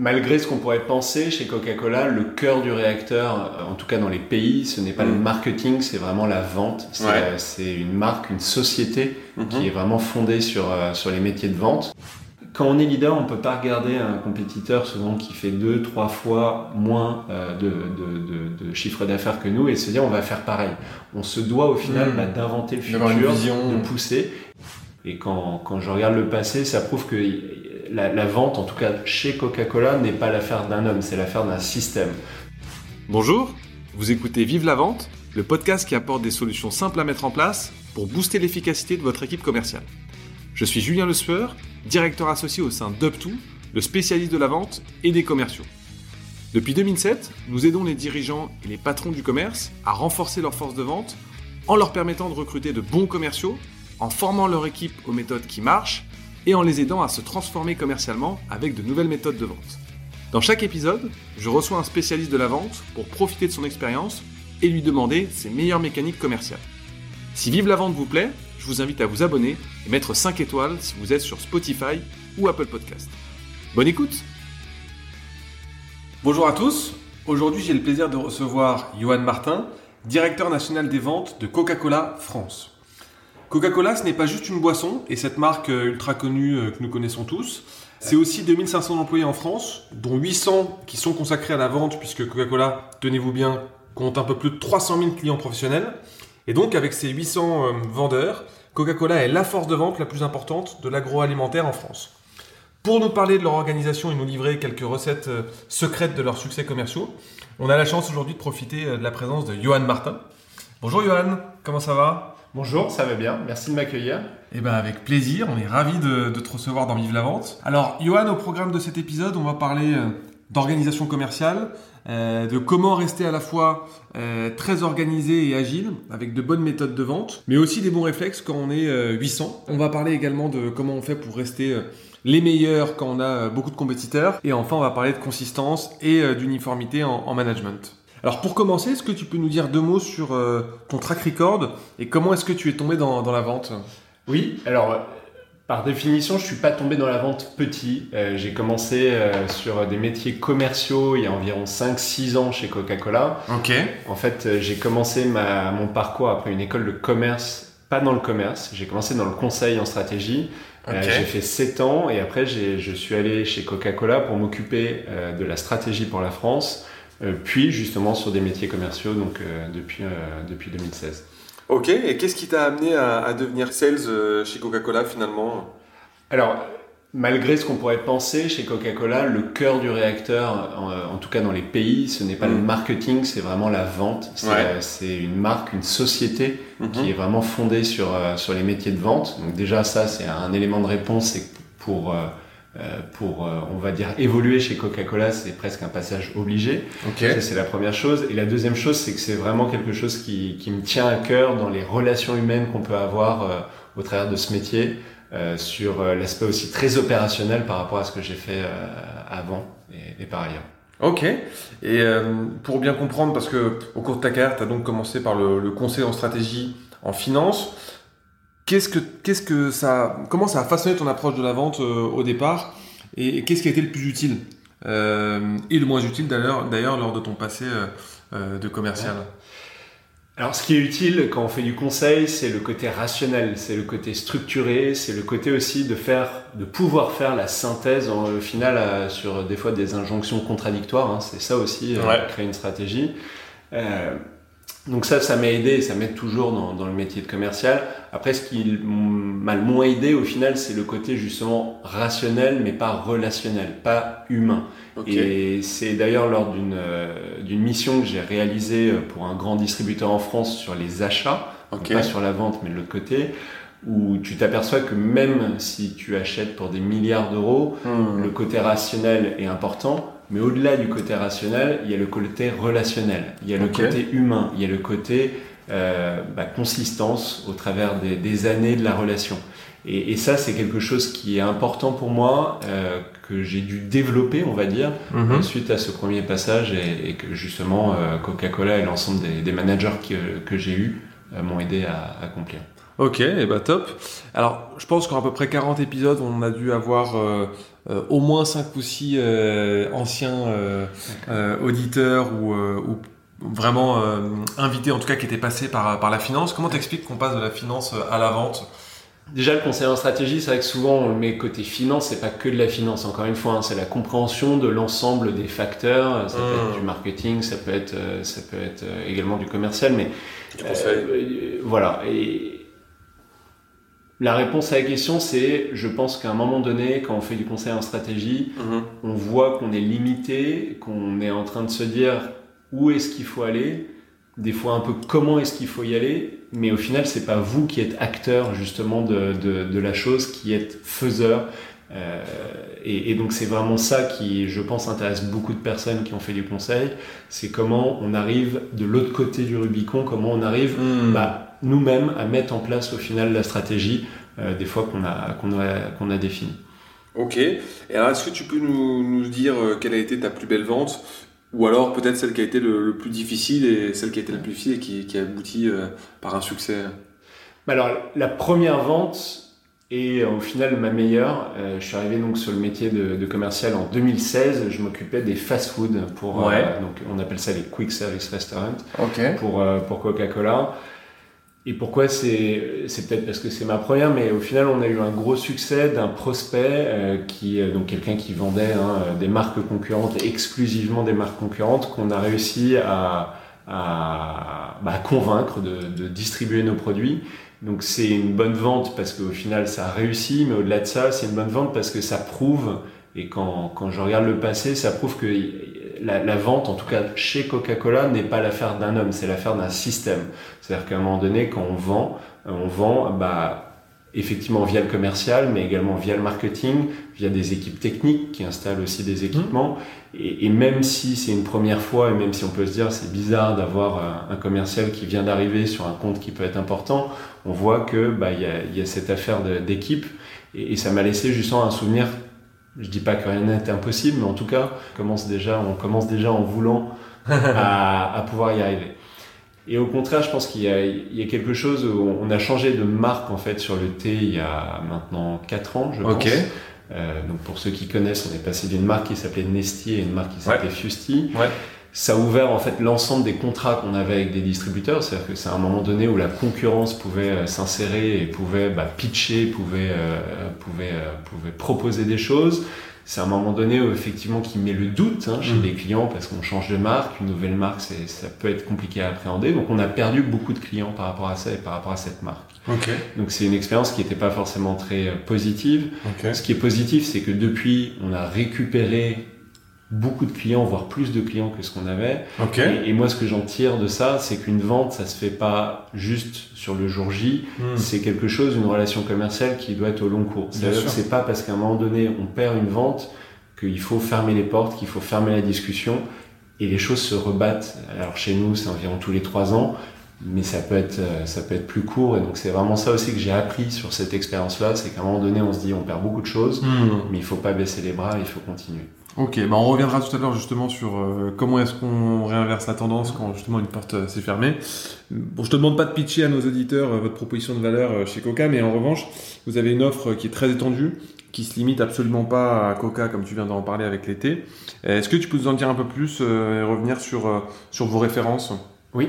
Malgré ce qu'on pourrait penser chez Coca-Cola, le cœur du réacteur, en tout cas dans les pays, ce n'est pas le Mm. marketing, c'est vraiment la vente. C'est Ouais. euh, une marque, une société Mhm. qui est vraiment fondée sur, euh, sur les métiers de vente. Quand on est leader, on peut pas regarder un compétiteur souvent qui fait deux, trois fois moins euh, de, de, de, de chiffre d'affaires que nous et se dire on va faire pareil. On se doit au final Mm. bah, d'inventer le futur, vision. de pousser. Et quand, quand je regarde le passé, ça prouve que la, vente, en tout cas chez Coca-Cola, n'est pas l'affaire d'un homme, c'est l'affaire d'un système. Bonjour, vous écoutez Vive la vente, le podcast qui apporte des solutions simples à mettre en place pour booster l'efficacité de votre équipe commerciale. Je suis Julien Le Sueur, directeur associé au sein d'Up2, le spécialiste de la vente et des commerciaux. Depuis 2007, nous aidons les dirigeants et les patrons du commerce à renforcer leur force de vente en leur permettant de recruter de bons commerciaux, en formant leur équipe aux méthodes qui marchent et en les aidant à se transformer commercialement avec de nouvelles méthodes de vente. Dans chaque épisode, je reçois un spécialiste de la vente pour profiter de son expérience et lui demander ses meilleures mécaniques commerciales. Si Vive la vente vous plaît, je vous invite à vous abonner et mettre 5 étoiles si vous êtes sur Spotify ou Apple Podcast. Bonne écoute Bonjour à tous, aujourd'hui j'ai le plaisir de recevoir Johan Martin, directeur national des ventes de Coca-Cola France. Coca-Cola ce n'est pas juste une boisson et cette marque euh, ultra connue euh, que nous connaissons tous, c'est aussi 2500 employés en France, dont 800 qui sont consacrés à la vente, puisque Coca-Cola, tenez-vous bien, compte un peu plus de 300 000 clients professionnels. Et donc, avec ces 800 euh, vendeurs, Coca-Cola est la force de vente la plus importante de l'agroalimentaire en France. Pour nous parler de leur organisation et nous livrer quelques recettes secrètes de leurs succès commerciaux, on a la chance aujourd'hui de profiter de la présence de Johan Martin. Bonjour Johan, comment ça va? Bonjour, ça va bien, merci de m'accueillir. eh ben avec plaisir, on est ravis de, te recevoir dans Vive la Vente. Alors, Johan, au programme de cet épisode, on va parler euh, d'organisation commerciale, euh, de comment rester à la fois euh, très organisé et agile, avec de bonnes méthodes de vente, mais aussi des bons réflexes quand on est euh, 800. On va parler également de comment on fait pour rester les meilleurs quand on a beaucoup de compétiteurs. Et enfin, on va parler de consistance et d'uniformité en management. Alors pour commencer, est-ce que tu peux nous dire deux mots sur euh, ton track record et comment est-ce que tu es tombé dans, dans la vente? Oui, alors par définition, je suis pas tombé dans la vente petit. Euh, j'ai commencé euh, sur des métiers commerciaux il y a environ 5-6 ans chez Coca-Cola. Ok. En fait, euh, j'ai commencé ma, mon parcours après une école de commerce, pas dans le commerce, j'ai commencé dans le conseil en stratégie. J'ai fait 7 ans et après je suis allé chez Coca-Cola pour m'occuper de la stratégie pour la France, puis justement sur des métiers commerciaux donc euh, depuis, euh, depuis 2016. Ok, et qu'est-ce qui t'a amené à, à devenir sales euh, chez Coca-Cola finalement? Alors, malgré ce qu'on pourrait penser chez Coca-Cola, le cœur du réacteur, en, en tout cas dans les pays, ce n'est pas Mm. le marketing, c'est vraiment la vente. C'est Ouais. euh, une marque, une société Mhm. qui est vraiment fondée sur, euh, sur les métiers de vente. Donc déjà, ça, c'est un élément de réponse, c'est pour... euh, euh, pour, euh, on va dire, évoluer chez Coca-Cola, c'est presque un passage obligé. Ok. Ça, c'est la première chose. Et la deuxième chose, c'est que c'est vraiment quelque chose qui, qui me tient à cœur dans les relations humaines qu'on peut avoir euh, au travers de ce métier, euh, sur euh, l'aspect aussi très opérationnel par rapport à ce que j'ai fait euh, avant et, et par ailleurs. Ok. Et euh, pour bien comprendre, parce que au cours de ta carrière, tu as donc commencé par le, le conseil en stratégie en finance. Qu'est-ce que, qu'est-ce que ça, comment ça a façonné ton approche de la vente euh, au départ? Et, et qu'est-ce qui a été le plus utile? Euh, et le moins utile d'ailleurs, d'ailleurs lors de ton passé euh, de commercial? Alors, ce qui est utile quand on fait du conseil, c'est le côté rationnel, c'est le côté structuré, c'est le côté aussi de faire, de pouvoir faire la synthèse en, au final sur des fois des injonctions contradictoires. hein. c'est ça aussi, Ouais. créer une stratégie. Donc ça, ça m'a aidé, et ça m'aide toujours dans, dans le métier de commercial. Après, ce qui m'a le moins aidé au final, c'est le côté justement rationnel, mais pas relationnel, pas humain. Ok. Et c'est d'ailleurs lors d'une euh, mission que j'ai réalisée euh, pour un grand distributeur en France sur les achats, donc Ok. pas sur la vente, mais de l'autre côté, où tu t'aperçois que même si tu achètes pour des milliards d'euros, Hmm. le côté rationnel est important, mais au-delà du côté rationnel, il y a le côté relationnel, il y a le côté humain, il y a le côté euh, bah, consistance au travers des, des années de la relation. Et, et ça, c'est quelque chose qui est important pour moi, euh, que j'ai dû développer, on va dire, Mhm. euh, suite à ce premier passage, et, et que justement euh, Coca-Cola et l'ensemble des, des managers que, que j'ai eus euh, m'ont aidé à accomplir. Ok, et bah top. Alors, je pense qu'en à peu près 40 épisodes, on a dû avoir euh, euh, au moins 5 ou 6 euh, anciens euh, euh, auditeurs ou, euh, ou vraiment euh, invités, en tout cas, qui étaient passés par, par la finance. Comment t'expliques qu'on passe de la finance à la vente? Déjà, le conseil en stratégie, c'est vrai que souvent on le met côté finance, c'est pas que de la finance, encore une fois, hein, c'est la compréhension de l'ensemble des facteurs. Ça peut être du marketing, ça peut être, euh, ça peut être euh, également du commercial, mais Du conseil. Euh, voilà. Et la réponse à la question, c'est, je pense qu'à un moment donné, quand on fait du conseil en stratégie, Mhm. on voit qu'on est limité, qu'on est en train de se dire où est-ce qu'il faut aller, des fois un peu comment est-ce qu'il faut y aller, mais au final, c'est pas vous qui êtes acteur justement de, de, de la chose, qui êtes faiseur. Euh, et, et donc c'est vraiment ça qui, je pense, intéresse beaucoup de personnes qui ont fait du conseil. C'est comment on arrive de l'autre côté du Rubicon, comment on arrive bah, nous-mêmes à mettre en place au final la stratégie euh, des fois qu'on a, qu'on a, qu'on a définie. Ok. Et alors, est-ce que tu peux nous, nous dire euh, quelle a été ta plus belle vente? Ou alors peut-être celle qui a été le, le plus difficile et celle qui a été la plus difficile et qui, qui a abouti euh, par un succès? Bah Alors, la première vente est euh, au final ma meilleure. Euh, je suis arrivé donc sur le métier de, de commercial en 2016. Je m'occupais des fast-food pour, Ouais. euh, donc on appelle ça les quick service restaurants pour, euh, pour Coca-Cola. Et pourquoi c'est c'est peut-être parce que c'est ma première, mais au final on a eu un gros succès d'un prospect euh, qui euh, donc quelqu'un qui vendait hein, des marques concurrentes, exclusivement des marques concurrentes, qu'on a réussi à, à bah, convaincre de, de distribuer nos produits. Donc c'est une bonne vente parce qu'au final ça a réussi, mais au-delà de ça c'est une bonne vente parce que ça prouve et quand, quand je regarde le passé, ça prouve que la, la vente, en tout cas chez Coca-Cola, n'est pas l'affaire d'un homme, c'est l'affaire d'un système. C'est-à-dire qu'à un moment donné, quand on vend, euh, on vend bah, effectivement via le commercial, mais également via le marketing, via des équipes techniques qui installent aussi des équipements. Et, et même si c'est une première fois, et même si on peut se dire c'est bizarre d'avoir euh, un commercial qui vient d'arriver sur un compte qui peut être important, on voit que bah, il y, a, y a cette affaire d'équipe. Et, et ça m'a laissé justement un souvenir je dis pas que rien n'est impossible, mais en tout cas, on commence déjà, on commence déjà en voulant à, à pouvoir y arriver. Et au contraire, je pense qu'il y, y a quelque chose où on a changé de marque en fait sur le thé il y a maintenant 4 ans, je pense. Euh, donc pour ceux qui connaissent, on est passé d'une marque qui s'appelait Nesti à une marque qui s'appelait Fusti. Ouais. Ça a ouvert en fait l'ensemble des contrats qu'on avait avec des distributeurs, c'est-à-dire que c'est un moment donné où la concurrence pouvait euh, s'insérer et pouvait bah, pitcher, pouvait, euh, pouvait, euh, pouvait proposer des choses. C'est un moment donné où effectivement qui met le doute hein, chez Mhm. les clients parce qu'on change de marque, une nouvelle marque, ça peut être compliqué à appréhender. Donc on a perdu beaucoup de clients par rapport à ça et par rapport à cette marque. Ok. Donc c'est une expérience qui n'était pas forcément très euh, positive. Ok. Ce qui est positif, c'est que depuis, on a récupéré beaucoup de clients, voire plus de clients que ce qu'on avait. Ok. Et, et moi, ce que j'en tire de ça, c'est qu'une vente, ça se fait pas juste sur le jour J. Hmm. C'est quelque chose, une relation commerciale qui doit être au long cours. C'est-à-dire que c'est pas parce qu'à un moment donné, on perd une vente qu'il faut fermer les portes, qu'il faut fermer la discussion. Et les choses se rebattent. Alors chez nous, c'est environ tous les trois ans. Mais ça peut être, euh, ça peut être plus court. Et donc c'est vraiment ça aussi que j'ai appris sur cette expérience-là. C'est qu'à un moment donné, on se dit, on perd beaucoup de choses. Hmm. Mais il faut pas baisser les bras, il faut continuer. Ok, bah on reviendra tout à l'heure justement sur euh, comment est-ce qu'on réinverse la tendance quand justement une porte euh, s'est fermée. Bon, je te demande pas de pitcher à nos auditeurs euh, votre proposition de valeur chez Coca, mais en revanche, vous avez une offre qui est très étendue, qui se limite absolument pas à Coca comme tu viens d'en parler avec l'été. Est-ce que tu peux nous en dire un peu plus et revenir sur, sur vos références? Oui.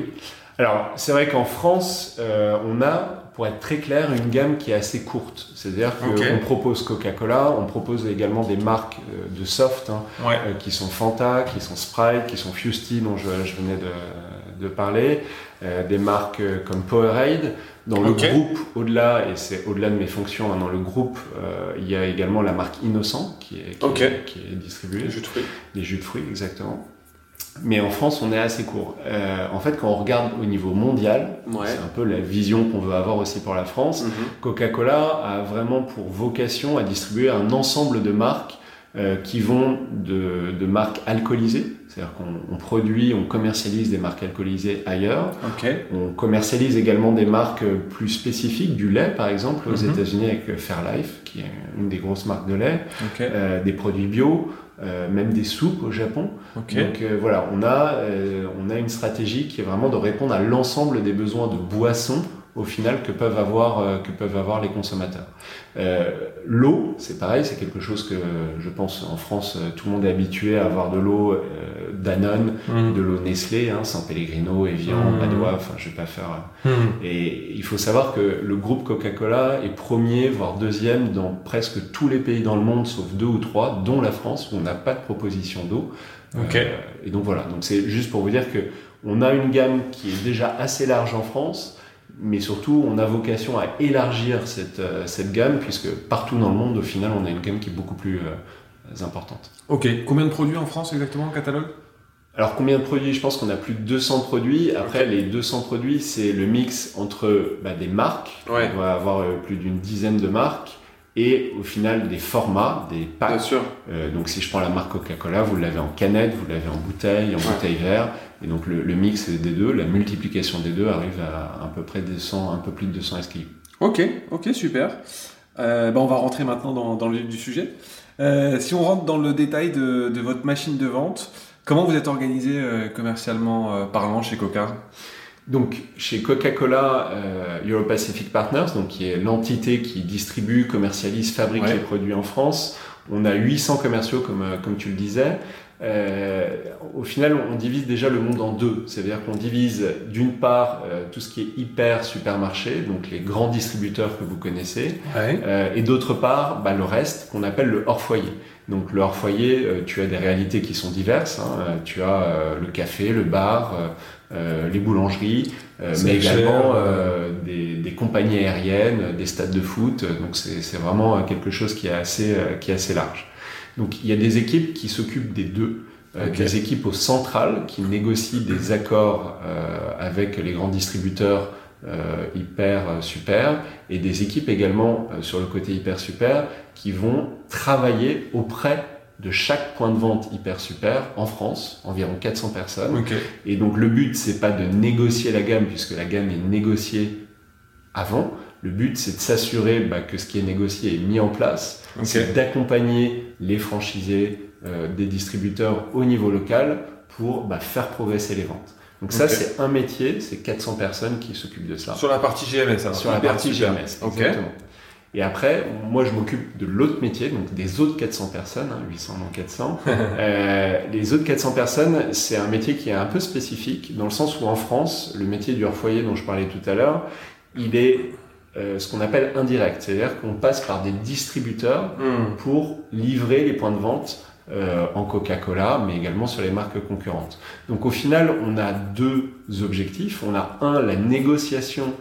Alors, c'est vrai qu'en France, euh, on a, pour être très clair, une gamme qui est assez courte. C'est-à-dire qu'on propose Coca-Cola, on propose également des marques euh, de soft, hein, Ouais. euh, qui sont Fanta, qui sont Sprite, qui sont Fusty, dont je, je venais de, de parler, euh, des marques comme Powerade. Dans le groupe, au-delà, et c'est au-delà de mes fonctions, hein, dans le groupe, euh, il y a également la marque Innocent qui est, qui Ok. est, qui est distribuée. Les jus de fruits. Les jus de fruits, exactement. Mais en France, on est assez court. Euh, en fait, quand on regarde au niveau mondial, Ouais. c'est un peu la vision qu'on veut avoir aussi pour la France. Mhm. Coca-Cola a vraiment pour vocation à distribuer un ensemble de marques euh, qui vont de, de marques alcoolisées, c'est-à-dire qu'on on produit, on commercialise des marques alcoolisées ailleurs. On commercialise également des marques plus spécifiques, du lait par exemple, euh, même des soupes au Japon. Donc euh, voilà, on a, euh, on a une stratégie qui est vraiment de répondre à l'ensemble des besoins de boissons au final que peuvent avoir euh, que peuvent avoir les consommateurs. Euh, l'eau, c'est pareil, c'est quelque chose que je pense en France euh, tout le monde est habitué à avoir de l'eau euh, Danone, Mmh. de l'eau Nestlé, hein, San Pellegrino, Evian. Madoua, enfin je vais pas faire. Mmh. Et il faut savoir que le groupe Coca-Cola est premier, voire deuxième dans presque tous les pays dans le monde, sauf deux ou trois, dont la France où on n'a pas de proposition d'eau. Ok. Euh, et donc voilà, donc c'est juste pour vous dire que on a une gamme qui est déjà assez large en France, mais surtout on a vocation à élargir cette, euh, cette gamme, puisque partout dans le monde, au final, on a une gamme qui est beaucoup plus euh, importante. Ok. Combien de produits en France exactement au catalogue? Alors combien de produits? Je pense qu'on a plus de 200 produits. Après, les 200 produits, c'est le mix entre bah, des marques. Ouais. On doit avoir euh, plus d'une dizaine de marques. Et au final, des formats, des packs. sûr. Euh, donc si je prends la marque Coca-Cola, vous l'avez en canette, vous l'avez en bouteille, en Ouais. bouteille vert. Et donc le, le mix des deux, la multiplication des deux arrive à à peu près 200, un peu plus de 200 SKU. Ok, ok, super. Euh, bah, on va rentrer maintenant dans, dans le vif du sujet. Euh, si on rentre dans le détail de, de votre machine de vente, comment vous êtes organisé euh, commercialement euh, parlant chez Coca? Donc, chez Coca-Cola euh, Euro-Pacific Partners, donc qui est l'entité qui distribue, commercialise, fabrique Ouais. les produits en France, on a 800 commerciaux, comme, euh, comme tu le disais. Euh, au final, on divise déjà le monde en deux. C'est-à-dire qu'on divise d'une part euh, tout ce qui est hyper supermarché, donc les grands distributeurs que vous connaissez, Ouais. euh, et d'autre part, bah, le reste qu'on appelle le hors-foyer. Donc le hors-foyer, euh, tu as des réalités qui sont diverses. hein. Euh, Tu as euh, le café, le bar, les boulangeries, euh, mais également des, des compagnies aériennes, des stades de foot. Donc c'est vraiment quelque chose qui est assez, euh, qui est assez large. Donc il y a des équipes qui s'occupent des deux. Euh. Des équipes au central qui négocient des accords euh, avec les grands distributeurs euh, hyper super et des équipes également euh, sur le côté hyper super qui vont travailler auprès de chaque point de vente hyper super en France, environ 400 personnes. Et donc le but c'est pas de négocier la gamme puisque la gamme est négociée avant. Le but c'est de s'assurer bah, que ce qui est négocié est mis en place, Ok. c'est d'accompagner les franchisés euh, des distributeurs au niveau local pour bah, faire progresser les ventes. Donc ça c'est un métier, c'est 400 personnes qui s'occupent de ça Sur la partie GMS, alors. sur la partie. GMS. Exactement. Et après, moi, je m'occupe de l'autre métier, donc des autres 400 personnes, hein, 800 non 400. Euh, les autres 400 personnes, c'est un métier qui est un peu spécifique, dans le sens où en France, le métier du hors-foyer dont je parlais tout à l'heure, il est euh, ce qu'on appelle indirect. C'est-à-dire qu'on passe par des distributeurs Hmm. pour livrer les points de vente euh, en Coca-Cola, mais également sur les marques concurrentes. Donc au final, on a deux objectifs. On a un, la négociation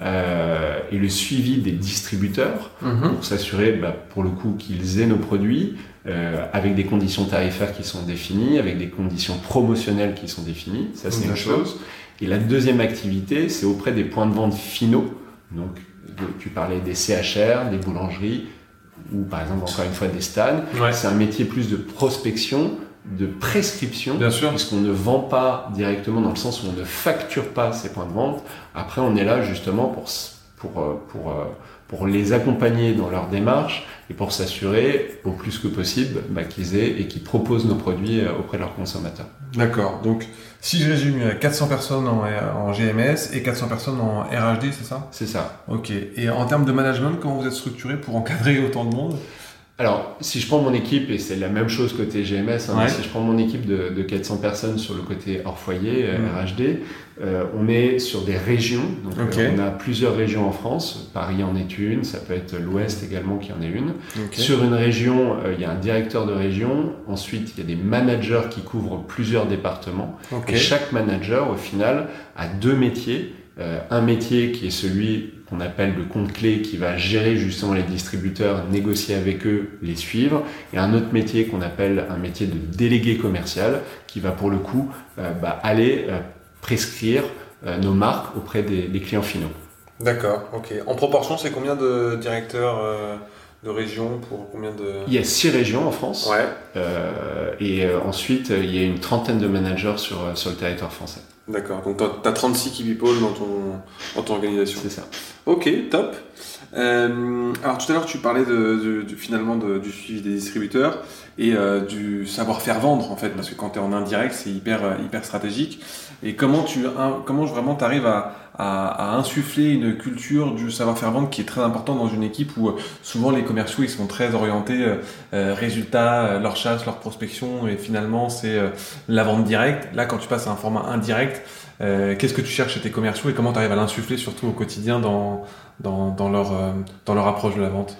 euh, et le suivi des distributeurs Mhm. pour s'assurer, bah, pour le coup, qu'ils aient nos produits euh, avec des conditions tarifaires qui sont définies, avec des conditions promotionnelles qui sont définies. Ça, c'est une chose. Et la deuxième activité, c'est auprès des points de vente finaux. Donc, tu parlais des CHR, des boulangeries, ou par exemple, encore une fois, des stades. Ouais. C'est un métier plus de prospection, de prescription, Bien sûr. puisqu'on ne vend pas directement dans le sens où on ne facture pas ces points de vente. Après, on est là justement pour, pour, euh, pour, euh, pour les accompagner dans leur démarche et pour s'assurer au plus que possible bah, qu'ils aient et qu'ils proposent nos produits euh, auprès de leurs consommateurs. D'accord. Donc, si je résume, il y a 400 personnes en, en GMS et 400 personnes en RHD, c'est ça? C'est ça. Ok. Et en termes de management, comment vous êtes structuré pour encadrer autant de monde? Alors, si je prends mon équipe, et c'est la même chose côté GMS, hein, Ouais. si je prends mon équipe de, de 400 personnes sur le côté hors foyer, euh, Mm. RHD, euh, on est sur des régions. Donc, euh, on a plusieurs régions en France. Paris en est une, ça peut être l'Ouest également qui en est une. Sur une région, euh, il y a un directeur de région. Ensuite, il y a des managers qui couvrent plusieurs départements. Et chaque manager, au final, a deux métiers. Euh, un métier qui est celui qu'on appelle le compte clé, qui va gérer justement les distributeurs, négocier avec eux, les suivre. Et un autre métier qu'on appelle un métier de délégué commercial, qui va pour le coup euh, bah, aller euh, prescrire euh, nos marques auprès des, des clients finaux. D'accord. Ok. En proportion, c'est combien de directeurs de région pour combien de Il y a six régions en France. Ouais. Et ensuite, il y a une trentaine de managers sur, sur le territoire français. D'accord. Donc, t'as as 36 key people dans ton dans ton organisation. C'est ça. Ok, top. Euh, alors tout à l'heure tu parlais de, de- de- finalement de- du suivi des distributeurs et euh, du savoir-faire vendre en fait parce que quand tu es en indirect c'est hyper euh, hyper stratégique et comment tu un- comment vraiment tu arrives à, à, insuffler une culture du savoir-faire vendre qui est très important dans une équipe où souvent les commerciaux ils sont très orientés résultats, leur chasse, leur prospection et finalement c'est la vente directe. Là, quand tu passes à un format indirect, qu'est-ce que tu cherches chez tes commerciaux et comment tu arrives à l'insuffler surtout au quotidien dans, dans, dans leur, dans leur approche de la vente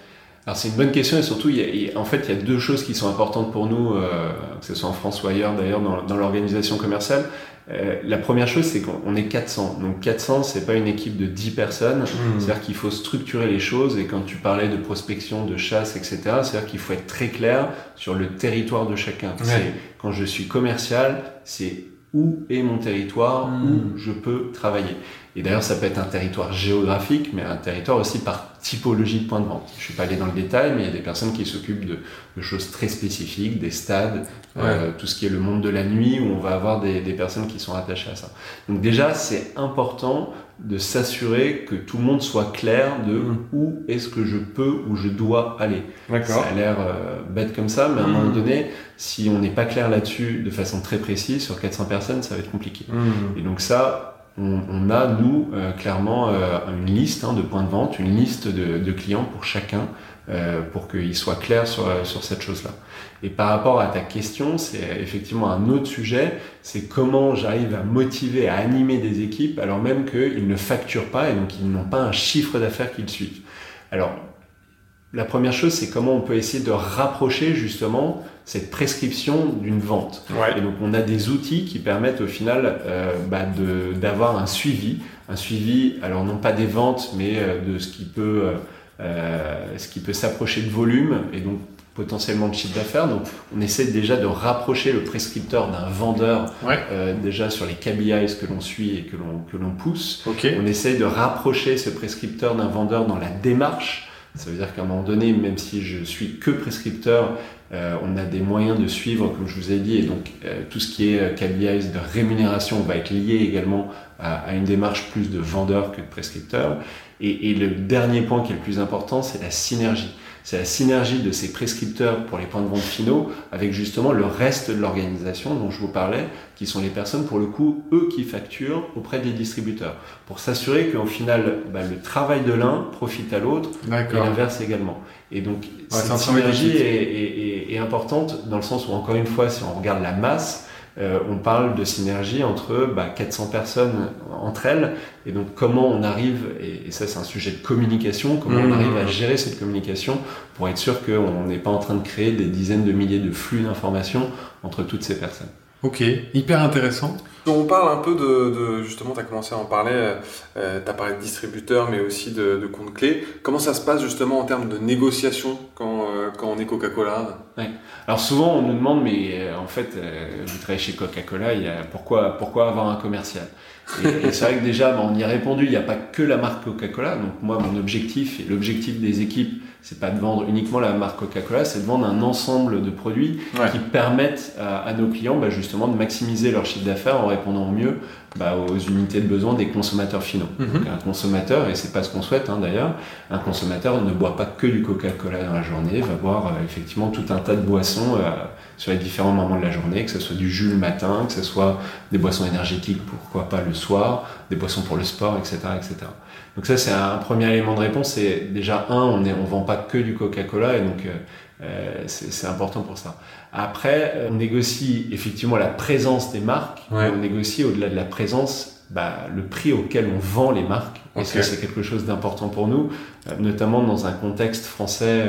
alors c'est une bonne question et surtout, il y a, en fait, il y a deux choses qui sont importantes pour nous, euh, que ce soit en France ou ailleurs d'ailleurs dans, dans l'organisation commerciale. Euh, la première chose, c'est qu'on est 400. Donc 400, c'est pas une équipe de 10 personnes. Mmh. C'est-à-dire qu'il faut structurer les choses. Et quand tu parlais de prospection, de chasse, etc., c'est-à-dire qu'il faut être très clair sur le territoire de chacun. C'est quand je suis commercial, c'est où est mon territoire, mmh. où je peux travailler. Et d'ailleurs, ça peut être un territoire géographique, mais un territoire aussi par typologie de point de vente. Je suis pas allé dans le détail, mais il y a des personnes qui s'occupent de, de, choses très spécifiques, des stades, euh, tout ce qui est le monde de la nuit, où on va avoir des, des personnes qui sont attachées à ça. Donc déjà, c'est important de s'assurer que tout le monde soit clair de mm. où est-ce que je peux ou je dois aller. Ça a l'air euh, bête comme ça, mais à un moment mm. donné, si on n'est pas clair là-dessus de façon très précise, sur 400 personnes, ça va être compliqué. Mm. Et donc ça, on, a, nous, euh, clairement euh, une liste hein, de points de vente, une liste de, clients pour chacun, euh, pour qu'il soit clair sur, sur cette chose-là. Et par rapport à ta question, c'est effectivement un autre sujet, c'est comment j'arrive à motiver, à animer des équipes, alors même qu'ils ne facturent pas et donc ils n'ont pas un chiffre d'affaires qu'ils suivent. Alors, la première chose, c'est comment on peut essayer de rapprocher justement cette prescription d'une vente. Et donc on a des outils qui permettent au final euh, bah d'avoir un suivi, un suivi, alors non pas des ventes, mais euh, de ce qui peut, euh, ce qui peut s'approcher de volume et donc potentiellement de chiffre d'affaires. Donc on essaie déjà de rapprocher le prescripteur d'un vendeur euh, déjà sur les KPIs que l'on suit et que l'on que l'on pousse. On essaie de rapprocher ce prescripteur d'un vendeur dans la démarche. Ça veut dire qu'à un moment donné, même si je suis que prescripteur, euh, on a des moyens de suivre, comme je vous ai dit, et donc euh, tout ce qui est euh, KPIs de rémunération va être lié également à, une démarche plus de vendeur que de prescripteur. et, le dernier point qui est le plus important, c'est la synergie c'est la synergie de ces prescripteurs pour les points de vente finaux avec justement le reste de l'organisation dont je vous parlais, qui sont les personnes pour le coup, eux qui facturent auprès des distributeurs, pour s'assurer qu'au final, bah, le travail de l'un profite à l'autre et l'inverse également. Et donc, cette synergie est, est, importante dans le sens où, encore une fois, si on regarde la masse, euh, on parle de synergie entre bah, 400 personnes entre elles, et donc comment on arrive, et, ça c'est un sujet de communication, comment on mmh. arrive à gérer cette communication pour être sûr qu'on n'est pas en train de créer des dizaines de milliers de flux d'informations entre toutes ces personnes. Ok, hyper intéressant. On parle un peu de, justement, tu commencé à en parler, euh, tu as parlé de distributeurs, mais aussi de, de, comptes clés. Comment ça se passe justement en termes de négociation quand, euh, quand on est Coca-Cola ouais. Alors souvent on nous demande, mais euh, en fait, vous travaillez chez Coca-Cola, pourquoi, pourquoi avoir un commercial? Et, c'est vrai que déjà, bah, on y a répondu, il n'y a pas que la marque Coca-Cola. Donc moi, mon objectif et l'objectif des équipes, c'est pas de vendre uniquement la marque Coca-Cola, c'est de vendre un ensemble de produits qui permettent à, nos clients bah, justement de maximiser leur chiffre d'affaires en répondant au mieux bah, aux unités de besoin des consommateurs finaux. Mhm. un consommateur, et c'est pas ce qu'on souhaite hein, d'ailleurs, un consommateur ne boit pas que du Coca-Cola dans la journée, va boire euh, effectivement tout un tas de boissons euh, sur les différents moments de la journée, que ce soit du jus le matin, que ce soit des boissons énergétiques, pourquoi pas le soir, des boissons pour le sport, etc. etc. Donc ça c'est un premier élément de réponse, c'est déjà un, on ne on vend pas que du Coca-Cola, et donc euh, euh c'est important pour ça. Après, euh, on négocie effectivement la présence des marques, on négocie au-delà de la présence bah, le prix auquel on vend les marques, parce que c'est quelque chose d'important pour nous, euh, notamment dans un contexte français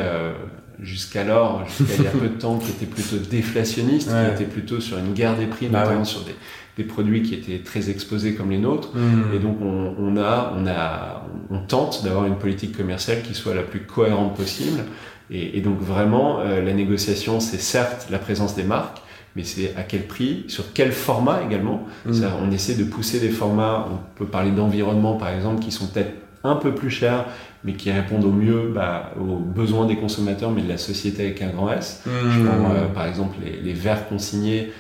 jusqu'alors, jusqu'à il y a peu de temps, qui était plutôt déflationniste, qui était plutôt sur une guerre des prix, bah notamment sur des, des, produits qui étaient très exposés comme les nôtres. Mmh. Et donc on, on, a, on a, on tente d'avoir une politique commerciale qui soit la plus cohérente possible. Et, et donc vraiment, euh, la négociation, c'est certes la présence des marques, mais c'est à quel prix, sur quel format également. Mmh. On essaie de pousser des formats, on peut parler d'environnement par exemple, qui sont peut-être un peu plus chers, mais qui répondent au mieux bah, aux besoins des consommateurs, mais de la société avec un grand S. Mmh. Je prends euh, par exemple les, les verres consignés,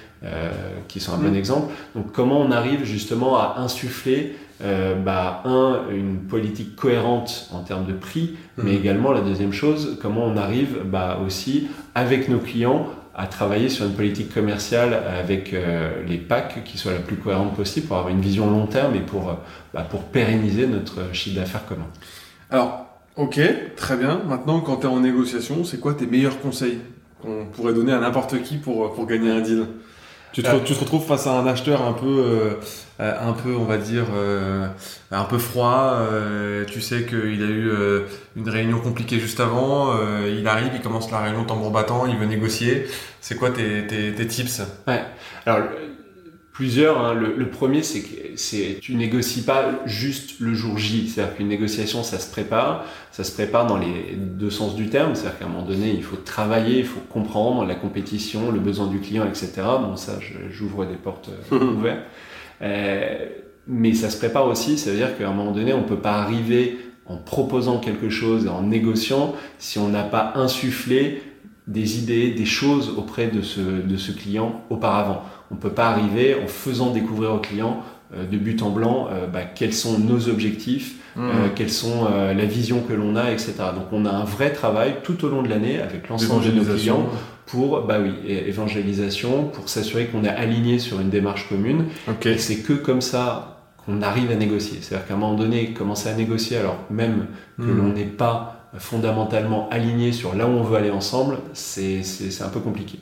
qui sont un bon mmh. exemple. Donc comment on arrive justement à insuffler euh, bah, un, une politique cohérente en termes de prix, mais mmh. également la deuxième chose, comment on arrive bah, aussi avec nos clients à travailler sur une politique commerciale avec euh, les packs qui soit la plus cohérente possible pour avoir une vision long terme et pour, euh, bah, pour pérenniser notre chiffre d'affaires commun. Alors, ok, très bien. Maintenant, quand tu es en négociation, c'est quoi tes meilleurs conseils qu'on pourrait donner à n'importe qui pour, pour gagner un deal? Tu te, tu te, retrouves face à un acheteur un peu, euh, un peu, on va dire, euh, un peu froid. Euh, tu sais qu'il a eu une réunion compliquée juste avant. il arrive, il commence la réunion tambour battant, il veut négocier. C'est quoi tes, tes, tes, tips? Ouais. Alors plusieurs. Hein. Le, le, premier, c'est que c'est tu négocies pas juste le jour J. C'est-à-dire qu'une négociation, ça se prépare. Ça se prépare dans les deux sens du terme. C'est-à-dire qu'à un moment donné, il faut travailler, il faut comprendre la compétition, le besoin du client, etc. Bon, ça, j'ouvre des portes euh, ouvertes. Euh, mais ça se prépare aussi. Ça veut dire qu'à un moment donné, on peut pas arriver en proposant quelque chose, en négociant, si on n'a pas insufflé des idées, des choses auprès de ce, de ce client auparavant. On ne peut pas arriver en faisant découvrir au client euh, de but en blanc euh, bah, quels sont nos objectifs, mmh. euh, quelles sont la vision que l'on a, etc. Donc on a un vrai travail tout au long de l'année avec l'ensemble de nos clients pour bah oui évangélisation, pour s'assurer qu'on est aligné sur une démarche commune. Okay. Et c'est que comme ça qu'on arrive à négocier. C'est-à-dire qu'à un moment donné, commencer à négocier alors même que Mmh. l'on n'est pas fondamentalement aligné sur là où on veut aller ensemble, c'est un peu compliqué.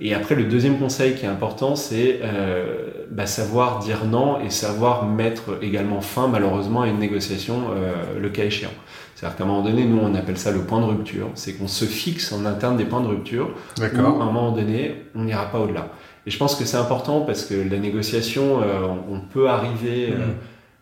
Et après, le deuxième conseil qui est important, c'est euh, bah, savoir dire non et savoir mettre également fin, malheureusement, à une négociation, euh, le cas échéant. C'est-à-dire qu'à un moment donné, nous, on appelle ça le point de rupture. C'est qu'on se fixe en interne des points de rupture où, à un moment donné, on n'ira pas au-delà. Et je pense que c'est important parce que la négociation, euh, on, peut arriver... Mmh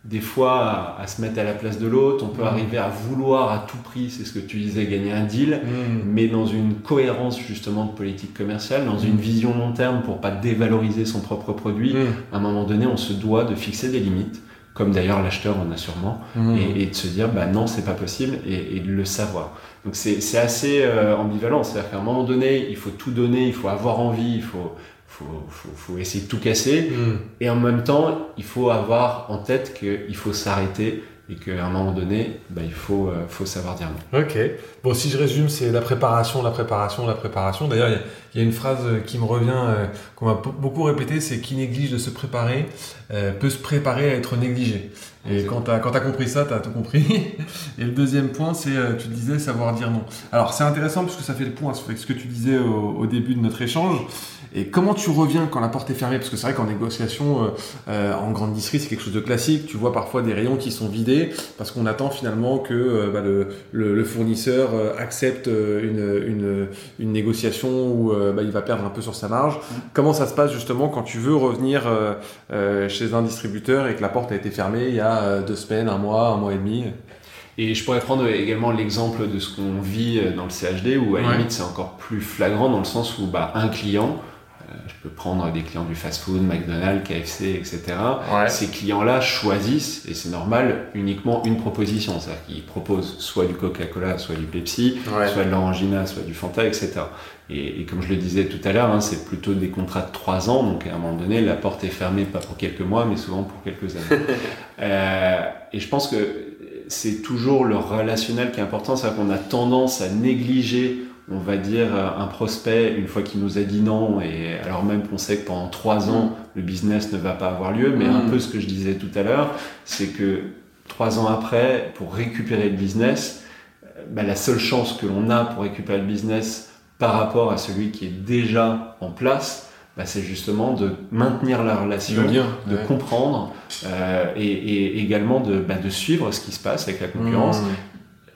des fois à, à, se mettre à la place de l'autre, on peut mmh. arriver à vouloir à tout prix, c'est ce que tu disais, gagner un deal, mmh. mais dans une cohérence justement de politique commerciale, dans mmh. une vision long terme pour pas dévaloriser son propre produit, à un moment donné, on se doit de fixer des limites, comme d'ailleurs l'acheteur en a sûrement, et, et, de se dire bah non, c'est pas possible, et, et, de le savoir. Donc c'est assez euh, ambivalent, c'est-à-dire qu'à un moment donné, il faut tout donner, il faut avoir envie, il faut faut, faut, faut, essayer de tout casser. Mm. Et en même temps, il faut avoir en tête qu'il faut s'arrêter et qu'à un moment donné, bah, il faut, euh, faut savoir dire non. Ok. Bon, si je résume, c'est la préparation, la préparation, la préparation. D'ailleurs, il y, y, a une phrase qui me revient, euh, qu'on m'a beaucoup répété, c'est qui néglige de se préparer euh, peut se préparer à être négligé. Et quand tu as, as, compris ça, tu as tout compris. Et le deuxième point, c'est, tu disais, savoir dire non. Alors, c'est intéressant parce que ça fait le point avec ce que tu disais au, au début de notre échange. Et comment tu reviens quand la porte est fermée? Parce que c'est vrai qu'en négociation, euh, euh, en grande district, c'est quelque chose de classique. Tu vois parfois des rayons qui sont vidés parce qu'on attend finalement que euh, bah, le, le, le, fournisseur accepte une, une, une négociation où bah, il va perdre un peu sur sa marge. Mmh. Comment ça se passe justement quand tu veux revenir chez un distributeur et que la porte a été fermée il y a deux semaines, un mois, un mois et demi? Et je pourrais prendre également l'exemple de ce qu'on vit dans le CHD, où à la ouais. limite c'est encore plus flagrant dans le sens où bah, un client, euh, je peux prendre des clients du fast-food, McDonald's, KFC, etc. Ouais. Ces clients-là choisissent, et c'est normal, uniquement une proposition. C'est-à-dire qu'ils proposent soit du Coca-Cola, soit du Pepsi, ouais. soit de l'Orangina, soit du Fanta, etc. Et, et, comme je le disais tout à l'heure, hein, c'est plutôt des contrats de trois ans, donc à un moment donné, la porte est fermée pas pour quelques mois, mais souvent pour quelques années. euh, et je pense que c'est toujours le relationnel qui est important, c'est-à-dire qu'on a tendance à négliger on va dire un prospect une fois qu'il nous a dit non et alors même qu'on sait que pendant trois ans le business ne va pas avoir lieu mais mmh. un peu ce que je disais tout à l'heure c'est que trois ans après pour récupérer le business bah, la seule chance que l'on a pour récupérer le business par rapport à celui qui est déjà en place bah, c'est justement de maintenir la relation, lien, de ouais. comprendre euh, et, et, également de, bah, de suivre ce qui se passe avec la concurrence. Mmh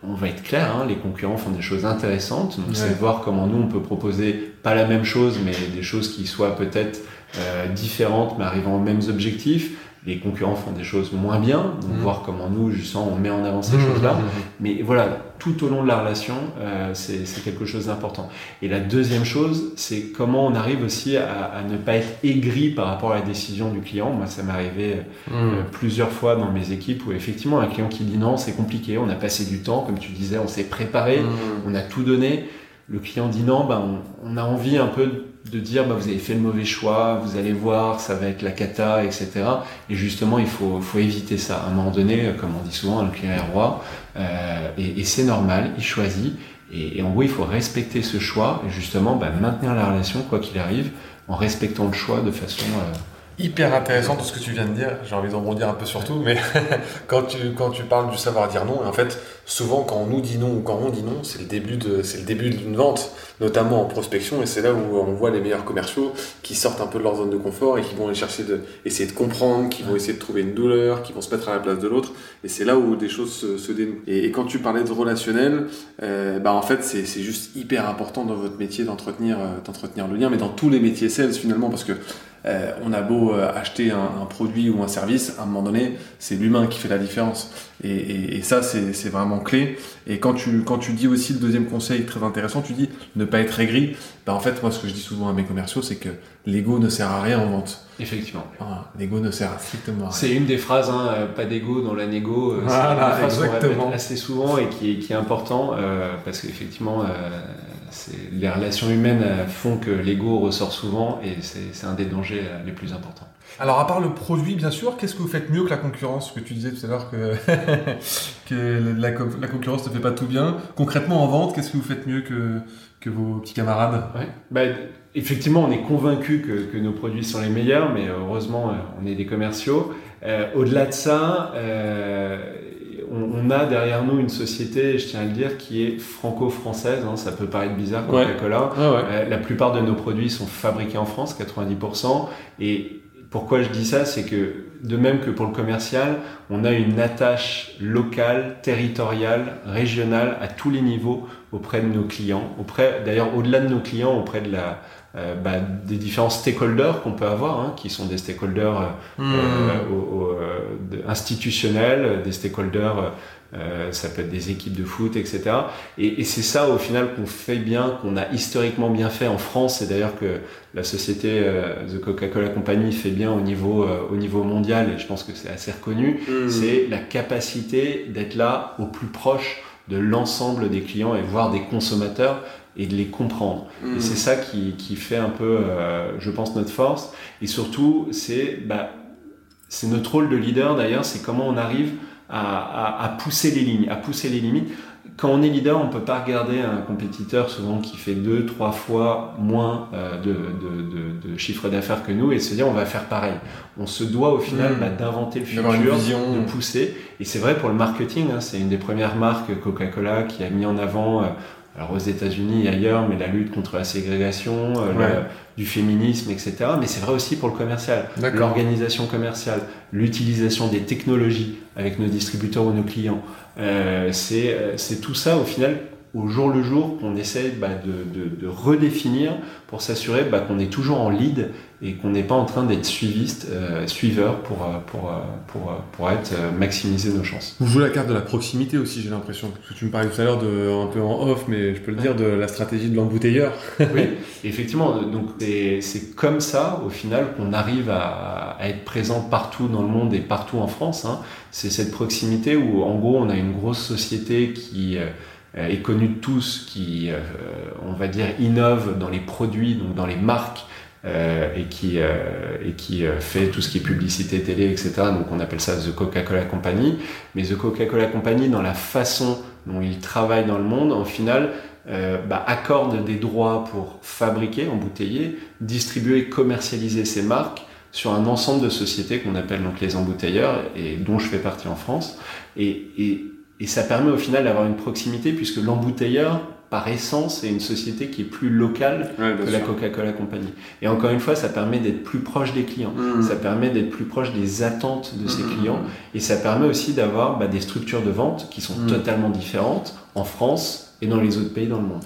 on va être clair, hein, les concurrents font des choses intéressantes. Donc, Ouais. c'est de voir comment nous, on peut proposer pas la même chose, mais des choses qui soient peut-être euh, différentes, mais arrivant aux mêmes objectifs. Les concurrents font des choses moins bien, donc Mhm. voir comment nous, justement, on met en avant ces Mmh, choses-là. mmh, Mais voilà, tout au long de la relation, euh, c'est c'est quelque chose d'important. Et la deuxième chose, c'est comment on arrive aussi à, à ne pas être aigri par rapport à la décision du client. Moi, ça m'est arrivé mmh. euh, plusieurs fois dans mes équipes où effectivement un client qui dit non, c'est compliqué, on a passé du temps, comme tu disais, on s'est préparé, on a tout donné. Le client dit non, ben, on, on a envie un peu de dire bah, vous avez fait le mauvais choix, vous allez voir, ça va être la cata, etc. Et justement, il faut, éviter ça. À un moment donné, comme on dit souvent, le client est roi, euh, et, c'est normal, il choisit. Et, en gros, il faut respecter ce choix et justement bah, maintenir la relation quoi qu'il arrive en respectant le choix de façon hyper intéressant tout ce que tu viens de dire. J'ai envie de rebondir un peu sur tout, mais quand, tu, quand tu parles du savoir dire non, en fait, souvent quand on nous dit non ou quand on dit non, c'est le début de, c'est le début d'une vente, notamment en prospection, et c'est là où on voit les meilleurs commerciaux qui sortent un peu de leur zone de confort et qui vont aller chercher de, essayer de comprendre, qui vont essayer de trouver une douleur, qui vont se mettre à la place de l'autre, et c'est là où des choses se, dénouent. Et, quand tu parlais de relationnel, euh, bah en fait, c'est, c'est juste hyper important dans votre métier d'entretenir, euh, d'entretenir le lien, mais dans tous les métiers sales finalement, parce que euh, on a beau euh, acheter un, produit ou un service, à un moment donné, c'est l'humain qui fait la différence. Et, ça, c'est vraiment clé. Et quand tu, quand tu dis aussi le deuxième conseil très intéressant, tu dis ne pas être aigri. Bah, en fait, moi, ce que je dis souvent à mes commerciaux, c'est que l'ego ne sert à rien en vente. Effectivement. l'ego ne sert strictement à rien. C'est une des phrases, hein, euh, pas d'ego dans la négo. Voilà, c'est une phrase qu'on assez souvent et qui, qui est important parce qu'effectivement, les relations humaines font que l'ego ressort souvent et c'est un des dangers les plus importants. Alors, à part le produit, bien sûr, qu'est-ce que vous faites mieux que la concurrence? Que tu disais tout à l'heure que, que la, concurrence ne fait pas tout bien. Concrètement, en vente, qu'est-ce que vous faites mieux que, que vos petits camarades? Bah, Effectivement, on est convaincu que, que, nos produits sont les meilleurs, mais heureusement, on est des commerciaux. Euh, au-delà de ça, euh, on, a derrière nous une société, je tiens à le dire, qui est franco-française. Hein, ça peut paraître bizarre, Coca-Cola. Euh, la plupart de nos produits sont fabriqués en France, 90%. Et pourquoi je dis ça C'est que, de même que pour le commercial, on a une attache locale, territoriale, régionale, à tous les niveaux auprès de nos clients. Auprès, d'ailleurs, au-delà de nos clients, auprès de la, euh, bah, des différents stakeholders qu'on peut avoir, hein, qui sont des stakeholders euh, hmm. euh, institutionnels, des stakeholders, ça peut être des équipes de foot, etc. Et, et c'est ça au final qu'on fait bien, qu'on a historiquement bien fait en France, et d'ailleurs que la société The Coca-Cola Company fait bien au niveau, au niveau mondial, et je pense que c'est assez reconnu, hmm. c'est la capacité d'être là au plus proche de l'ensemble des clients et voire des consommateurs et de les comprendre. Et mm. c'est ça qui, qui, fait un peu, euh, je pense, notre force. Et surtout, c'est bah, notre rôle de leader d'ailleurs, c'est comment on arrive à, à, à, pousser les lignes, à pousser les limites. Quand on est leader, on peut pas regarder un compétiteur souvent qui fait deux, trois fois moins euh, de, de, de, chiffre d'affaires que nous et se dire on va faire pareil. On se doit au final mm. bah, d'inventer le futur, de pousser. Et c'est vrai pour le marketing, hein, c'est une des premières marques Coca-Cola qui a mis en avant euh, alors aux États-Unis et ailleurs, mais la lutte contre la ségrégation, euh, du féminisme, etc. Mais c'est vrai aussi pour le commercial, l'organisation commerciale, l'utilisation des technologies avec nos distributeurs ou nos clients. Euh, euh c'est tout ça au final au jour le jour qu'on essaie bah, de, de, de, redéfinir pour s'assurer bah, qu'on est toujours en lead et qu'on n'est pas en train d'être suiviste, euh, suiveur pour, euh, pour, euh, pour, pour être maximiser nos chances. Vous jouez la carte de la proximité aussi, j'ai l'impression. Parce que tu me parlais tout à l'heure de un peu en off, mais je peux le dire de la stratégie de l'embouteilleur. oui, effectivement. Donc c'est comme ça, au final, qu'on arrive à, à, être présent partout dans le monde et partout en France. Hein. C'est cette proximité où, en gros, on a une grosse société qui euh, est connu de tous, qui, euh, on va dire, innove dans les produits, donc dans les marques, euh, et qui, et qui fait tout ce qui est publicité télé, etc. Donc on appelle ça The Coca-Cola Company. Mais The Coca-Cola Company, dans la façon dont il travaille dans le monde, en final, bah, accorde des droits pour fabriquer, embouteiller, distribuer, commercialiser ces marques sur un ensemble de sociétés qu'on appelle donc les embouteilleurs et dont je fais partie en France. Et, et et ça permet au final d'avoir une proximité puisque l'embouteilleur, par essence, est une société qui est plus locale que la Coca-Cola Company. Et encore une fois, ça permet d'être plus proche des clients. Mmh. Ça permet d'être plus proche des attentes de ces mmh. clients. Et ça permet aussi d'avoir bah, des structures de vente qui sont mmh. totalement différentes en France et dans les autres pays dans le monde.